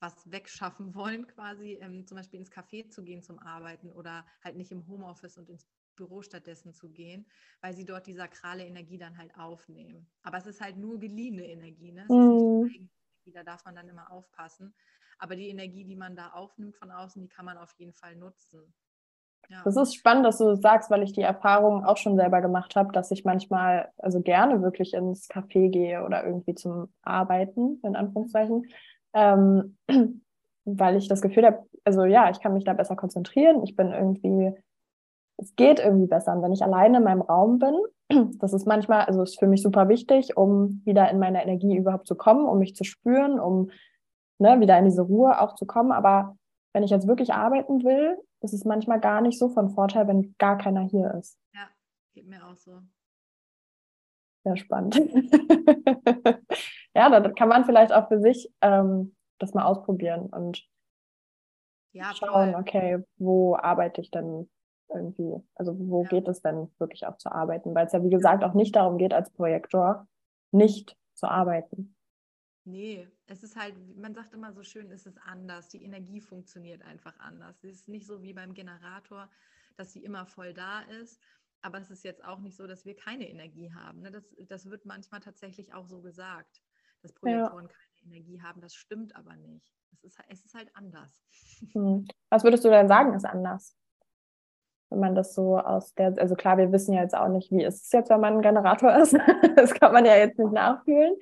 was wegschaffen *laughs* wollen, quasi ähm, zum Beispiel ins Café zu gehen zum Arbeiten oder halt nicht im Homeoffice und ins Büro stattdessen zu gehen, weil sie dort die sakrale Energie dann halt aufnehmen. Aber es ist halt nur geliehene Energie, ne? Es mm. ist nicht. Energie, da darf man dann immer aufpassen. Aber die Energie, die man da aufnimmt von außen, die kann man auf jeden Fall nutzen. Ja. Das ist spannend, dass du das sagst, weil ich die Erfahrung auch schon selber gemacht habe, dass ich manchmal also gerne wirklich ins Café gehe oder irgendwie zum Arbeiten, in Anführungszeichen, ähm, *clears throat* weil ich das Gefühl habe, also ja, ich kann mich da besser konzentrieren, ich bin irgendwie es geht irgendwie besser. Und wenn ich alleine in meinem Raum bin, *clears throat* das ist manchmal, also ist für mich super wichtig, um wieder in meine Energie überhaupt zu kommen, um mich zu spüren, um ne, wieder in diese Ruhe auch zu kommen. Aber wenn ich jetzt wirklich arbeiten will, ist es manchmal gar nicht so von Vorteil, wenn gar keiner hier ist. Ja, geht mir auch so. Sehr spannend. *laughs* ja, da kann man vielleicht auch für sich ähm, das mal ausprobieren und ja, schauen, okay, wo arbeite ich denn irgendwie, also wo ja. geht es denn wirklich auch zu arbeiten? Weil es ja, wie gesagt, auch nicht darum geht, als Projektor nicht zu arbeiten. Nee, es ist halt, man sagt immer so schön, es ist anders. Die Energie funktioniert einfach anders. Es ist nicht so wie beim Generator, dass sie immer voll da ist. Aber es ist jetzt auch nicht so, dass wir keine Energie haben. Ne? Das, das wird manchmal tatsächlich auch so gesagt, dass Projektoren ja. keine Energie haben. Das stimmt aber nicht. Es ist, es ist halt anders. *laughs* Hm. Was würdest du denn sagen, ist anders? wenn man das so aus der, also klar, wir wissen ja jetzt auch nicht, wie ist es jetzt, wenn man ein Generator *laughs* ist. das kann man ja jetzt nicht nachfühlen.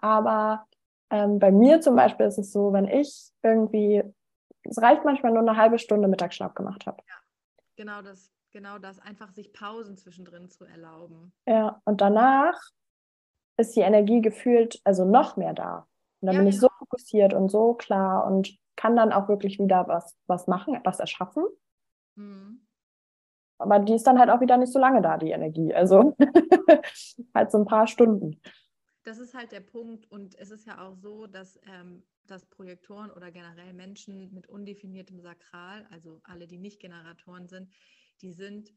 Aber ähm, bei mir zum Beispiel ist es so, wenn ich irgendwie, es reicht manchmal nur eine halbe Stunde Mittagsschlaf gemacht habe. Ja, genau das, genau das, einfach sich Pausen zwischendrin zu erlauben. Ja, und danach ist die Energie gefühlt, also noch mehr da. Und dann ja, bin ich so fokussiert und so klar und kann dann auch wirklich wieder was, was machen, etwas erschaffen. Mhm. Aber die ist dann halt auch wieder nicht so lange da, die Energie. Also *laughs* halt so ein paar Stunden. Das ist halt der Punkt. Und es ist ja auch so, dass, ähm, dass Projektoren oder generell Menschen mit undefiniertem Sakral, also alle, die nicht Generatoren sind, die sind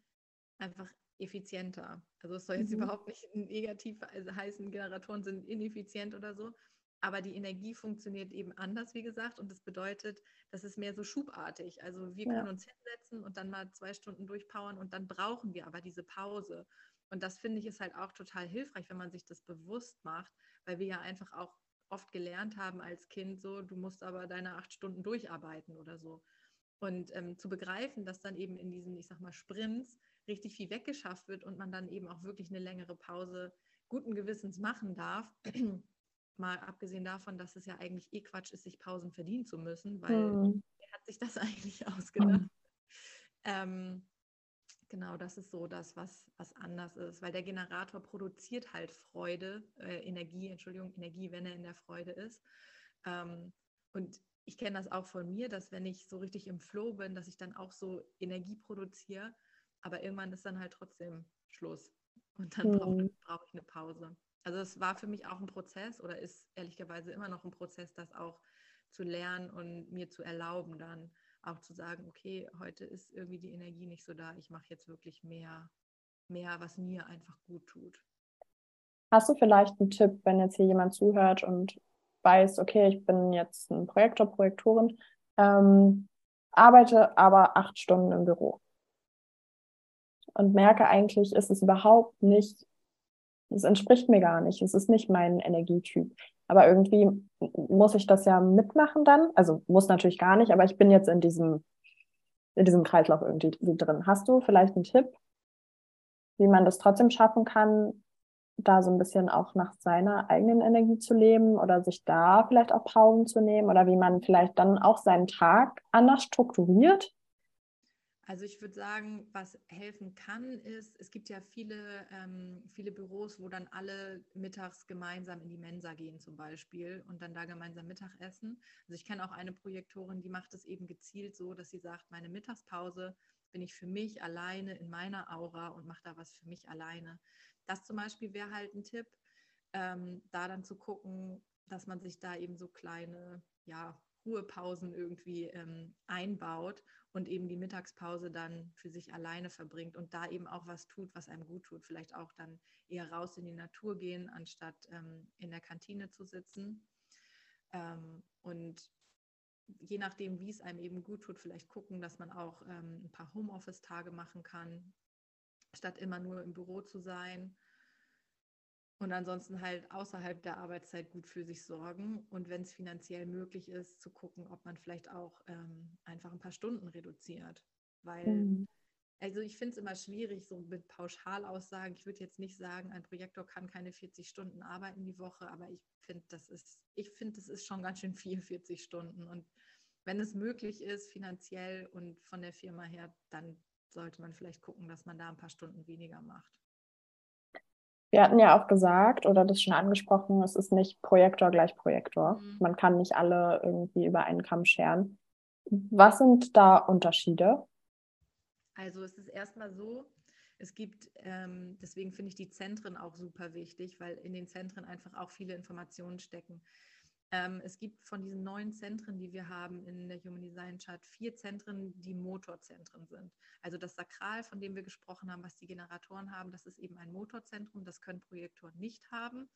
einfach effizienter. Also es soll jetzt mhm. überhaupt nicht negativ also heißen, Generatoren sind ineffizient oder so, aber die Energie funktioniert eben anders, wie gesagt. Und das bedeutet, das ist mehr so schubartig. Also wir können ja. uns hinsetzen und dann mal zwei Stunden durchpowern und dann brauchen wir aber diese Pause. Und das finde ich ist halt auch total hilfreich, wenn man sich das bewusst macht, weil wir ja einfach auch oft gelernt haben als Kind, so, du musst aber deine acht Stunden durcharbeiten oder so. Und ähm, zu begreifen, dass dann eben in diesen, ich sag mal, Sprints richtig viel weggeschafft wird und man dann eben auch wirklich eine längere Pause guten Gewissens machen darf, *clears throat* mal abgesehen davon, dass es ja eigentlich eh Quatsch ist, sich Pausen verdienen zu müssen, weil mhm. wer hat sich das *laughs* eigentlich ausgedacht? Mhm. Ähm, genau, das ist so das, was, was anders ist, weil der Generator produziert halt Freude, äh, Energie, Entschuldigung, Energie, wenn er in der Freude ist. Ähm, und ich kenne das auch von mir, dass wenn ich so richtig im Flow bin, dass ich dann auch so Energie produziere, aber irgendwann ist dann halt trotzdem Schluss. Und dann mhm. brauche brauch ich eine Pause. Also es war für mich auch ein Prozess oder ist ehrlicherweise immer noch ein Prozess, das auch zu lernen und mir zu erlauben, dann auch zu sagen, okay, heute ist irgendwie die Energie nicht so da, ich mache jetzt wirklich mehr, mehr, was mir einfach gut tut. Hast du vielleicht einen Tipp, wenn jetzt hier jemand zuhört und weiß, okay, ich bin jetzt ein Projektor, Projektorin, ähm, arbeite aber acht Stunden im Büro und merke eigentlich, ist es überhaupt nicht das entspricht mir gar nicht. Es ist nicht mein Energietyp. Aber irgendwie muss ich das ja mitmachen dann. Also muss natürlich gar nicht, aber ich bin jetzt in diesem in diesem Kreislauf irgendwie drin. Hast du vielleicht einen Tipp, wie man das trotzdem schaffen kann, da so ein bisschen auch nach seiner eigenen Energie zu leben oder sich da vielleicht auch Pausen zu nehmen oder wie man vielleicht dann auch seinen Tag anders strukturiert? Also ich würde sagen, was helfen kann, ist, es gibt ja viele, ähm, viele Büros, wo dann alle mittags gemeinsam in die Mensa gehen zum Beispiel und dann da gemeinsam Mittag essen. Also ich kenne auch eine Projektorin, die macht es eben gezielt so, dass sie sagt, meine Mittagspause bin ich für mich alleine in meiner Aura und mache da was für mich alleine. Das zum Beispiel wäre halt ein Tipp, ähm, da dann zu gucken, dass man sich da eben so kleine, ja, Ruhepausen irgendwie ähm, einbaut und eben die Mittagspause dann für sich alleine verbringt und da eben auch was tut, was einem gut tut. Vielleicht auch dann eher raus in die Natur gehen, anstatt ähm, in der Kantine zu sitzen. Ähm, und je nachdem, wie es einem eben gut tut, vielleicht gucken, dass man auch ähm, ein paar Homeoffice-Tage machen kann, statt immer nur im Büro zu sein. Und ansonsten halt außerhalb der Arbeitszeit gut für sich sorgen und wenn es finanziell möglich ist, zu gucken, ob man vielleicht auch ähm, einfach ein paar Stunden reduziert. Weil, mhm. also ich finde es immer schwierig, so mit Pauschalaussagen. Ich würde jetzt nicht sagen, ein Projektor kann keine 40 Stunden arbeiten die Woche, aber ich finde, das ist, ich finde, das ist schon ganz schön viel, 40 Stunden. Und wenn es möglich ist, finanziell und von der Firma her, dann sollte man vielleicht gucken, dass man da ein paar Stunden weniger macht. Wir hatten ja auch gesagt oder das schon angesprochen, es ist nicht Projektor gleich Projektor. Mhm. Man kann nicht alle irgendwie über einen Kamm scheren. Was sind da Unterschiede? Also es ist erstmal so, es gibt, ähm, deswegen finde ich die Zentren auch super wichtig, weil in den Zentren einfach auch viele Informationen stecken. Ähm, es gibt von diesen neun Zentren, die wir haben in der Human Design Chart, vier Zentren, die Motorzentren sind. Also das Sakral, von dem wir gesprochen haben, was die Generatoren haben, das ist eben ein Motorzentrum. Das können Projektoren nicht haben.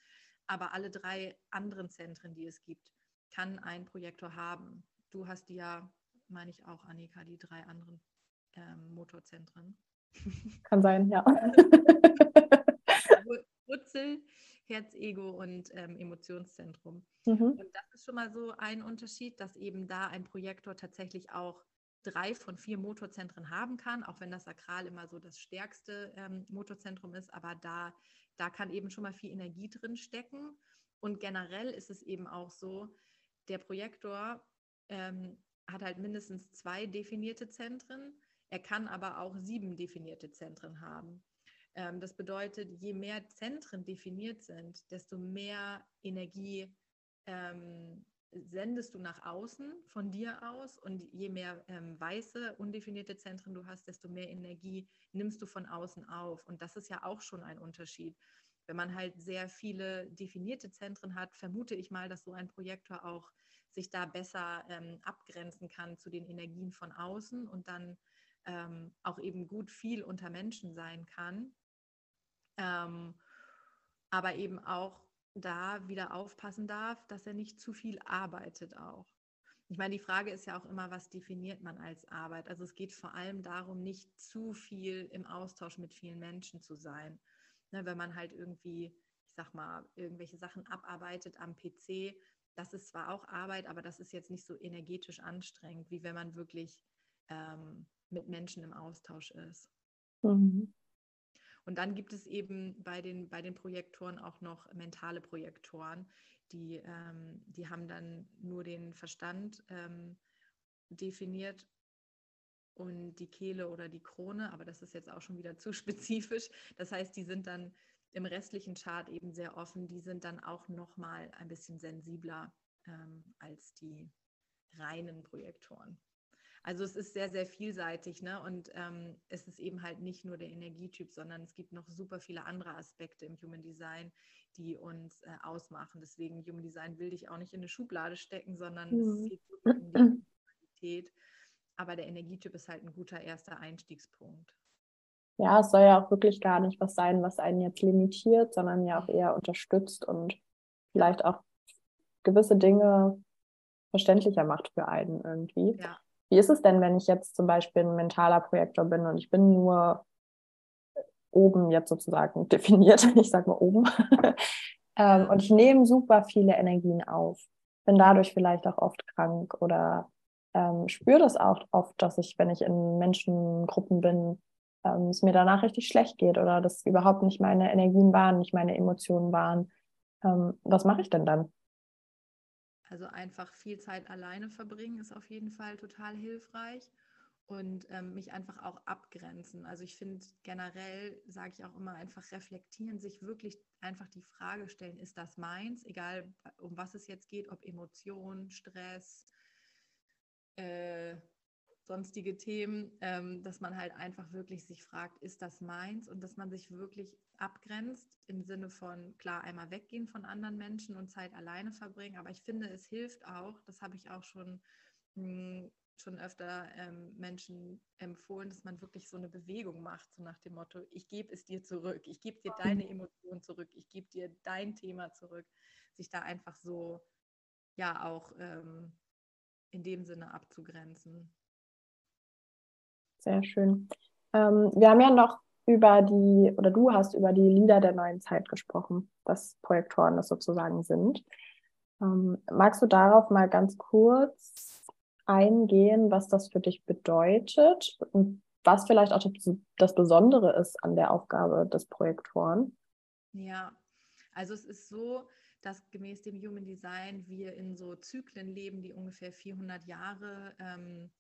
Aber alle drei anderen Zentren, die es gibt, kann ein Projektor haben. Du hast die ja, meine ich auch, Annika, die drei anderen ähm, Motorzentren. Kann sein, ja. *laughs* Wurzel, Herz, Ego und ähm, Emotionszentrum. Mhm. Und das ist schon mal so ein Unterschied, dass eben da ein Projektor tatsächlich auch drei von vier Motorzentren haben kann, auch wenn das Sakral immer so das stärkste ähm, Motorzentrum ist, aber da, da kann eben schon mal viel Energie drin stecken. Und generell ist es eben auch so, der Projektor ähm, hat halt mindestens zwei definierte Zentren. Er kann aber auch sieben definierte Zentren haben. Ähm, das bedeutet, je mehr Zentren definiert sind, desto mehr Energie ähm, sendest du nach außen von dir aus und je mehr ähm, weiße, undefinierte Zentren du hast, desto mehr Energie nimmst du von außen auf. Und das ist ja auch schon ein Unterschied. Wenn man halt sehr viele definierte Zentren hat, vermute ich mal, dass so ein Projektor auch sich da besser ähm, abgrenzen kann zu den Energien von außen und dann ähm, auch eben gut viel unter Menschen sein kann. Ähm, aber eben auch da wieder aufpassen darf, dass er nicht zu viel arbeitet auch. Ich meine, die Frage ist ja auch immer, was definiert man als Arbeit? Also es geht vor allem darum, nicht zu viel im Austausch mit vielen Menschen zu sein. Ne, wenn man halt irgendwie, ich sag mal, irgendwelche Sachen abarbeitet am PC, das ist zwar auch Arbeit, aber das ist jetzt nicht so energetisch anstrengend, wie wenn man wirklich ähm, mit Menschen im Austausch ist. Mhm. Und dann gibt es eben bei den, bei den Projektoren auch noch mentale Projektoren, die, ähm, die haben dann nur den Verstand ähm, definiert und die Kehle oder die Krone, aber das ist jetzt auch schon wieder *laughs* zu spezifisch. Das heißt, die sind dann im restlichen Chart eben sehr offen, die sind dann auch nochmal ein bisschen sensibler ähm, als die reinen Projektoren. Also es ist sehr, sehr vielseitig, ne? Und ähm, es ist eben halt nicht nur der Energietyp, sondern es gibt noch super viele andere Aspekte im Human Design, die uns äh, ausmachen. Deswegen Human Design will dich auch nicht in eine Schublade stecken, sondern mhm. es geht wirklich um die Qualität. Aber der Energietyp ist halt ein guter erster Einstiegspunkt. Ja, es soll ja auch wirklich gar nicht was sein, was einen jetzt limitiert, sondern ja auch eher unterstützt und vielleicht auch gewisse Dinge verständlicher macht für einen irgendwie. Ja. Wie ist es denn, wenn ich jetzt zum Beispiel ein mentaler Projektor bin und ich bin nur oben jetzt sozusagen *laughs* definiert, ich sage mal oben, *laughs* ähm, und ich nehme super viele Energien auf, bin dadurch vielleicht auch oft krank oder ähm, spüre das auch oft, dass ich, wenn ich in Menschengruppen bin, ähm, es mir danach richtig schlecht geht oder das überhaupt nicht meine Energien waren, nicht meine Emotionen waren. Ähm, was mache ich denn dann? Also einfach viel Zeit alleine verbringen ist auf jeden Fall total hilfreich und ähm, mich einfach auch abgrenzen. Also ich finde generell, sage ich auch immer, einfach reflektieren, sich wirklich einfach die Frage stellen, ist das meins? Egal um was es jetzt geht, ob Emotion, Stress, sonstige Themen, ähm, dass man halt einfach wirklich sich fragt, ist das meins? Und dass man sich wirklich abgrenzt im Sinne von, klar, einmal weggehen von anderen Menschen und Zeit alleine verbringen. Aber ich finde, es hilft auch, das habe ich auch schon, mh, hm, schon öfter ähm, Menschen empfohlen, dass man wirklich so eine Bewegung macht, so nach dem Motto, ich gebe es dir zurück, ich gebe dir deine Emotionen zurück, ich gebe dir dein Thema zurück, sich da einfach so, ja, auch ähm, in dem Sinne abzugrenzen. Sehr schön. Ähm, wir haben ja noch über die, oder du hast über die Lieder der neuen Zeit gesprochen, dass Projektoren das sozusagen sind. Ähm, magst du darauf mal ganz kurz eingehen, was das für dich bedeutet und was vielleicht auch das Besondere ist an der Aufgabe des Projektoren? Ja, also es ist so, dass gemäß dem Human Design wir in so Zyklen leben, die ungefähr 400 Jahre ähm,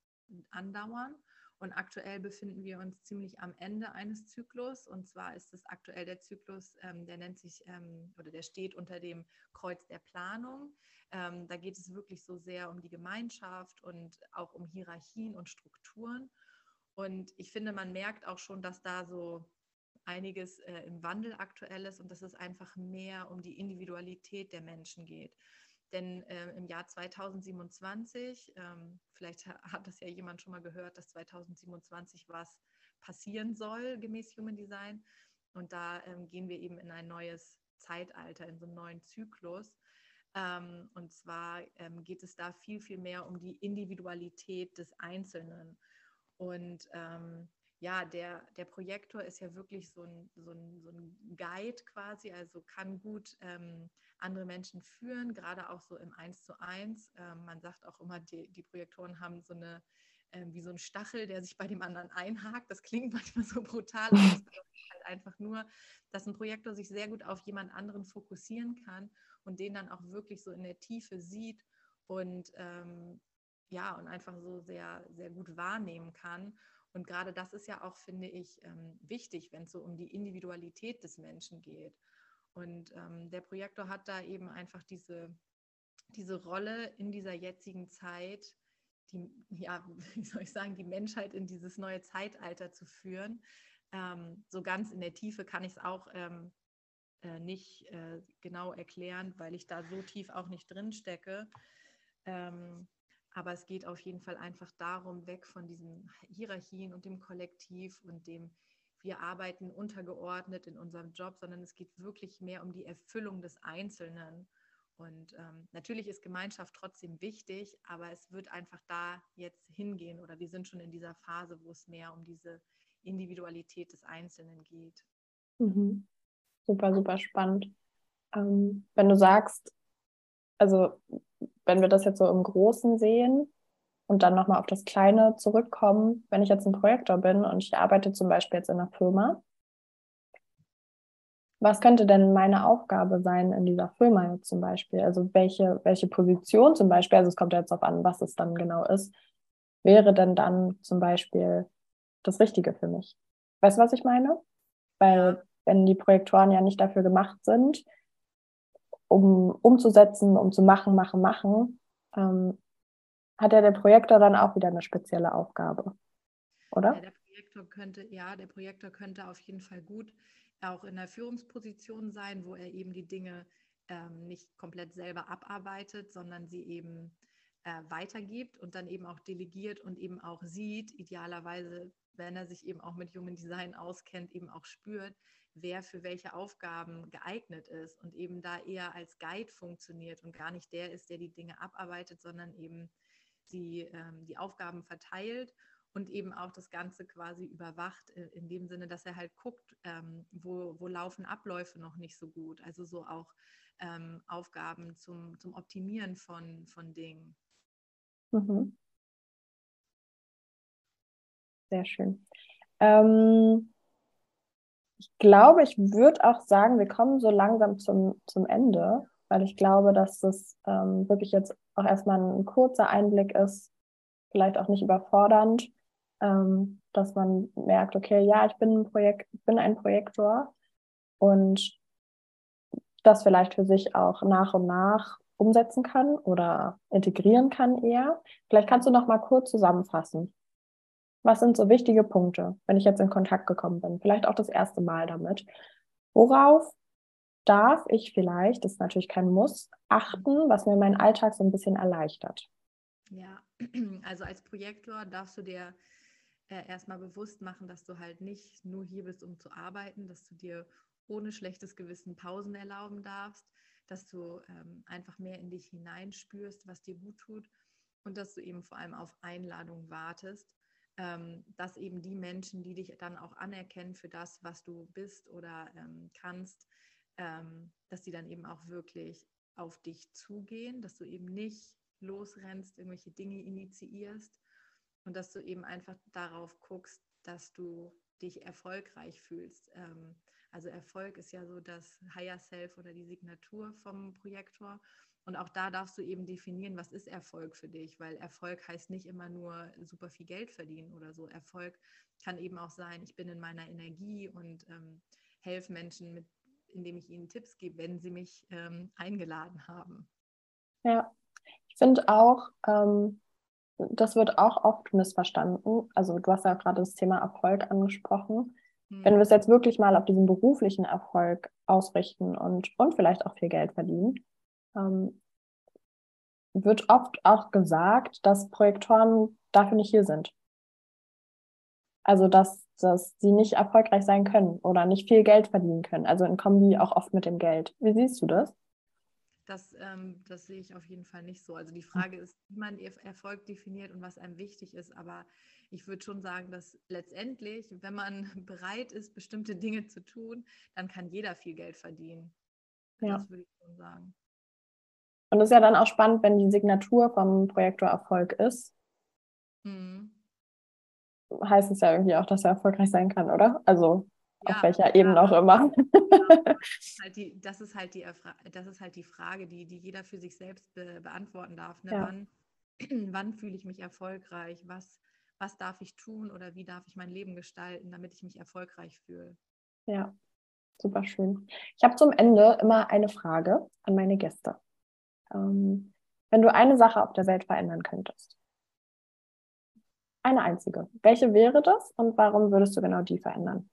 andauern. Und aktuell befinden wir uns ziemlich am Ende eines Zyklus. Und zwar ist es aktuell der Zyklus, ähm, der nennt sich ähm, oder der steht unter dem Kreuz der Planung. Ähm, da geht es wirklich so sehr um die Gemeinschaft und auch um Hierarchien und Strukturen. Und ich finde, man merkt auch schon, dass da so einiges äh, im Wandel aktuell ist und dass es einfach mehr um die Individualität der Menschen geht. Denn äh, im Jahr 2027, ähm, vielleicht hat das ja jemand schon mal gehört, dass 2027 was passieren soll gemäß Human Design. Und da ähm, gehen wir eben in ein neues Zeitalter, in so einen neuen Zyklus. Ähm, und zwar ähm, geht es da viel, viel mehr um die Individualität des Einzelnen. Und ähm, ja, der, der Projektor ist ja wirklich so ein, so ein, so ein Guide quasi, also kann gut ähm, andere Menschen führen, gerade auch so im Eins zu eins. Ähm, man sagt auch immer, die, die Projektoren haben so eine, ähm, wie so ein Stachel, der sich bei dem anderen einhakt. Das klingt *laughs* manchmal so brutal, aber es ist *laughs* halt einfach nur, dass ein Projektor sich sehr gut auf jemand anderen fokussieren kann und den dann auch wirklich so in der Tiefe sieht und ähm, ja, und einfach so sehr, sehr gut wahrnehmen kann. Und gerade das ist ja auch, finde ich, ähm, wichtig, wenn es so um die Individualität des Menschen geht. Und ähm, der Projektor hat da eben einfach diese, diese Rolle in dieser jetzigen Zeit, die, ja, *laughs* wie soll ich sagen, die Menschheit in dieses neue Zeitalter zu führen. Ähm, so ganz in der Tiefe kann ich es auch äh, nicht äh, genau erklären, weil ich da so tief auch nicht drin stecke. Ähm, aber es geht auf jeden Fall einfach darum, weg von diesen Hierarchien und dem Kollektiv und dem, wir arbeiten untergeordnet in unserem Job, sondern es geht wirklich mehr um die Erfüllung des Einzelnen. Und ähm, natürlich ist Gemeinschaft trotzdem wichtig, aber es wird einfach da jetzt hingehen oder wir sind schon in dieser Phase, wo es mehr um diese Individualität des Einzelnen geht. Mhm. Super, super spannend. Ähm, wenn du sagst, also wenn wir das jetzt so im Großen sehen und dann nochmal auf das Kleine zurückkommen, wenn ich jetzt ein Projektor bin und ich arbeite zum Beispiel jetzt in einer Firma, was könnte denn meine Aufgabe sein in dieser Firma jetzt zum Beispiel? Also welche, welche Position zum Beispiel, also es kommt ja jetzt darauf an, was es dann genau ist, wäre denn dann zum Beispiel das Richtige für mich? Weißt du, was ich meine? Weil wenn die Projektoren ja nicht dafür gemacht sind, um umzusetzen, um zu machen, machen, machen, ähm, hat ja der Projektor dann auch wieder eine spezielle Aufgabe, oder? Ja, der Projektor könnte, ja, der Projektor könnte auf jeden Fall gut auch in der Führungsposition sein, wo er eben die Dinge ähm, nicht komplett selber abarbeitet, sondern sie eben äh, weitergibt und dann eben auch delegiert und eben auch sieht, idealerweise, wenn er sich eben auch mit Human Design auskennt, eben auch spürt, wer für welche Aufgaben geeignet ist und eben da eher als Guide funktioniert und gar nicht der ist, der die Dinge abarbeitet, sondern eben die, ähm, die Aufgaben verteilt und eben auch das Ganze quasi überwacht, äh, in dem Sinne, dass er halt guckt, ähm, wo, wo laufen Abläufe noch nicht so gut. Also so auch ähm, Aufgaben zum, zum Optimieren von, von Dingen. Mhm. Sehr schön. Ähm, ich glaube, ich würde auch sagen, wir kommen so langsam zum, zum Ende, weil ich glaube, dass das ähm, wirklich jetzt auch erstmal ein kurzer Einblick ist, vielleicht auch nicht überfordernd, ähm, dass man merkt, okay, ja, ich bin ein Projekt, bin ein Projektor und das vielleicht für sich auch nach und nach umsetzen kann oder integrieren kann eher. Vielleicht kannst du noch mal kurz zusammenfassen. Was sind so wichtige Punkte, wenn ich jetzt in Kontakt gekommen bin? Vielleicht auch das erste Mal damit. Worauf darf ich vielleicht, das ist natürlich kein Muss, achten, was mir meinen Alltag so ein bisschen erleichtert? Ja, *clears throat* also als Projektor darfst du dir äh, erstmal bewusst machen, dass du halt nicht nur hier bist, um zu arbeiten, dass du dir ohne schlechtes Gewissen Pausen erlauben darfst, dass du ähm, einfach mehr in dich hineinspürst, was dir gut tut und dass du eben vor allem auf Einladung wartest, dass eben die Menschen, die dich dann auch anerkennen für das, was du bist oder ähm, kannst, ähm, dass die dann eben auch wirklich auf dich zugehen, dass du eben nicht losrennst, irgendwelche Dinge initiierst und dass du eben einfach darauf guckst, dass du dich erfolgreich fühlst. Ähm, also Erfolg ist ja so das Higher Self oder die Signatur vom Projektor. Und auch da darfst du eben definieren, was ist Erfolg für dich, weil Erfolg heißt nicht immer nur super viel Geld verdienen oder so. Erfolg kann eben auch sein, ich bin in meiner Energie und ähm, helfe Menschen, mit, indem ich ihnen Tipps gebe, wenn sie mich ähm, eingeladen haben. Ja, ich finde auch, ähm, das wird auch oft missverstanden. Also du hast ja gerade das Thema Erfolg angesprochen. Mhm. Wenn wir es jetzt wirklich mal auf diesen beruflichen Erfolg ausrichten und, und vielleicht auch viel Geld verdienen, ähm, wird oft auch gesagt, dass Projektoren dafür nicht hier sind. Also dass, dass sie nicht erfolgreich sein können oder nicht viel Geld verdienen können. Also in Kombi auch oft mit dem Geld. Wie siehst du das? Das, ähm, das sehe ich auf jeden Fall nicht so. Also die Frage ist, wie man Erfolg definiert und was einem wichtig ist. Aber ich würde schon sagen, dass letztendlich, wenn man *laughs* bereit ist, bestimmte Dinge zu tun, dann kann jeder viel Geld verdienen. Ja. Das würde ich schon sagen. Und es ist ja dann auch spannend, wenn die Signatur vom Projektor Erfolg ist. Mhm. Heißt es ja irgendwie auch, dass er erfolgreich sein kann, oder? Also ja, auf welcher ja, Ebene auch immer. Halt das, ist halt die, das ist halt die Frage, die, die jeder für sich selbst be beantworten darf. Ne? Ja. Wann, *clears throat* wann fühle ich mich erfolgreich? Was, was darf ich tun oder wie darf ich mein Leben gestalten, damit ich mich erfolgreich fühle? Ja, super schön. Ich habe zum Ende immer eine Frage an meine Gäste. Ähm, wenn du eine Sache auf der Welt verändern könntest, eine einzige, welche wäre das und warum würdest du genau die verändern?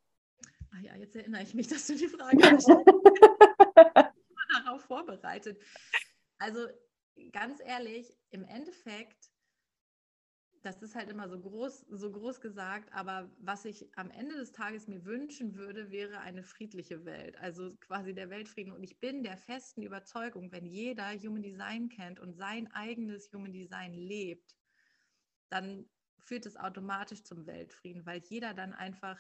Ah ja, jetzt erinnere ich mich, dass du die Frage hast. *laughs* darauf vorbereitet. Also ganz ehrlich, im Endeffekt, das ist halt immer so groß, so groß gesagt, aber was ich am Ende des Tages mir wünschen würde, wäre eine friedliche Welt, also quasi der Weltfrieden. Und ich bin der festen Überzeugung, wenn jeder Human Design kennt und sein eigenes Human Design lebt, dann führt es automatisch zum Weltfrieden, weil jeder dann einfach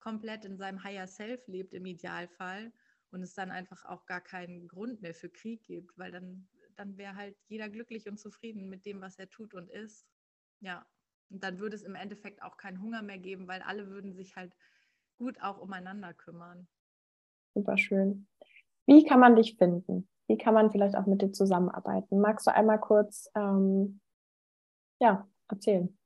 komplett in seinem Higher Self lebt im Idealfall und es dann einfach auch gar keinen Grund mehr für Krieg gibt, weil dann, dann wäre halt jeder glücklich und zufrieden mit dem, was er tut und ist. Ja, und dann würde es im Endeffekt auch keinen Hunger mehr geben, weil alle würden sich halt gut auch umeinander kümmern. Super schön. Wie kann man dich finden? Wie kann man vielleicht auch mit dir zusammenarbeiten? Magst du einmal kurz ähm, ja, erzählen?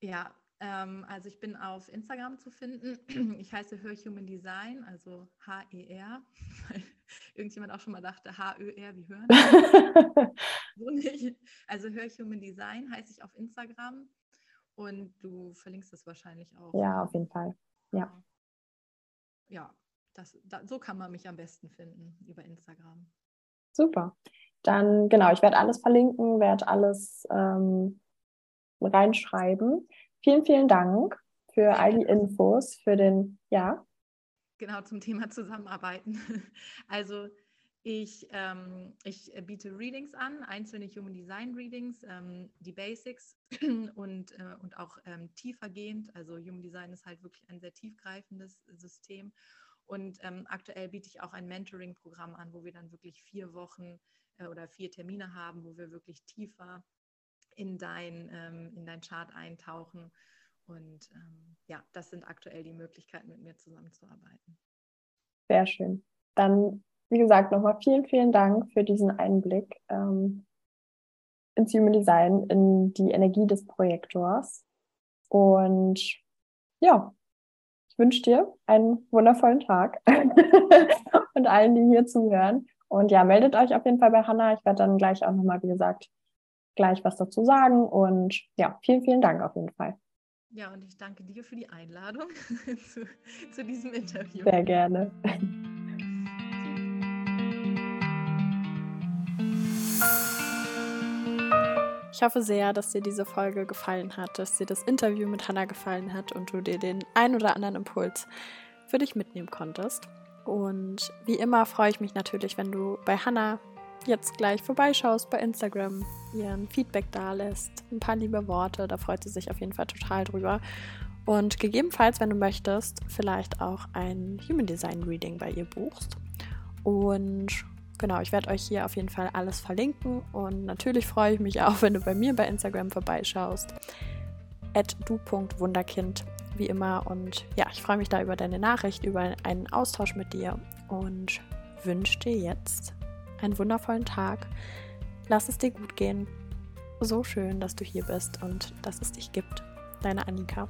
Ja, ähm, also ich bin auf Instagram zu finden. *clears throat* Ich heiße Hör Human Design, also H-E-R, *laughs* weil irgendjemand auch schon mal dachte, H-Ö-R wie hören. *laughs* so nicht. Also Hör Human Design heiße ich auf Instagram und du verlinkst es wahrscheinlich auch. Ja, auf jeden Fall. Ja. Ja, das, da, so kann man mich am besten finden über Instagram. Super. Dann genau, ich werde alles verlinken, werde alles ähm, reinschreiben. Vielen, vielen Dank für all die Infos, für den, ja. Genau, zum Thema Zusammenarbeiten. *laughs* Also ich, ähm, ich biete Readings an, einzelne Human Design Readings, ähm, die Basics *clears throat* und, äh, und auch ähm, tiefergehend. Also Human Design ist halt wirklich ein sehr tiefgreifendes System. Und ähm, aktuell biete ich auch ein Mentoring-Programm an, wo wir dann wirklich vier Wochen äh, oder vier Termine haben, wo wir wirklich tiefer in dein, ähm, in dein Chart eintauchen Und ähm, ja, das sind aktuell die Möglichkeiten, mit mir zusammenzuarbeiten. Sehr schön. Dann, wie gesagt, nochmal vielen, vielen Dank für diesen Einblick ähm, ins Human Design, in die Energie des Projektors. Und ja, ich wünsche dir einen wundervollen Tag *laughs* und allen, die hier zuhören. Und ja, meldet euch auf jeden Fall bei Hannah. Ich werde dann gleich auch nochmal, wie gesagt, gleich was dazu sagen. Und ja, vielen, vielen Dank auf jeden Fall. Ja, und ich danke dir für die Einladung *laughs* zu, zu diesem Interview. Sehr gerne. Hoffe sehr, dass dir diese Folge gefallen hat, dass dir das Interview mit Hannah gefallen hat und du dir den ein oder anderen Impuls für dich mitnehmen konntest. Und wie immer freue ich mich natürlich, wenn du bei Hannah jetzt gleich vorbeischaust bei Instagram, ihren Feedback da lässt, ein paar liebe Worte, da freut sie sich auf jeden Fall total drüber. Und gegebenenfalls, wenn du möchtest, vielleicht auch ein Human Design Reading bei ihr buchst. Und genau, ich werde euch hier auf jeden Fall alles verlinken. Und natürlich freue ich mich auch, *laughs* wenn du bei mir bei Instagram vorbeischaust. At du.wunderkind, wie immer. Und ja, ich freue mich da über deine Nachricht, über einen Austausch mit dir und wünsche dir jetzt einen wundervollen Tag. Lass es dir gut gehen. So schön, dass du hier bist und dass es dich gibt. Deine Annika.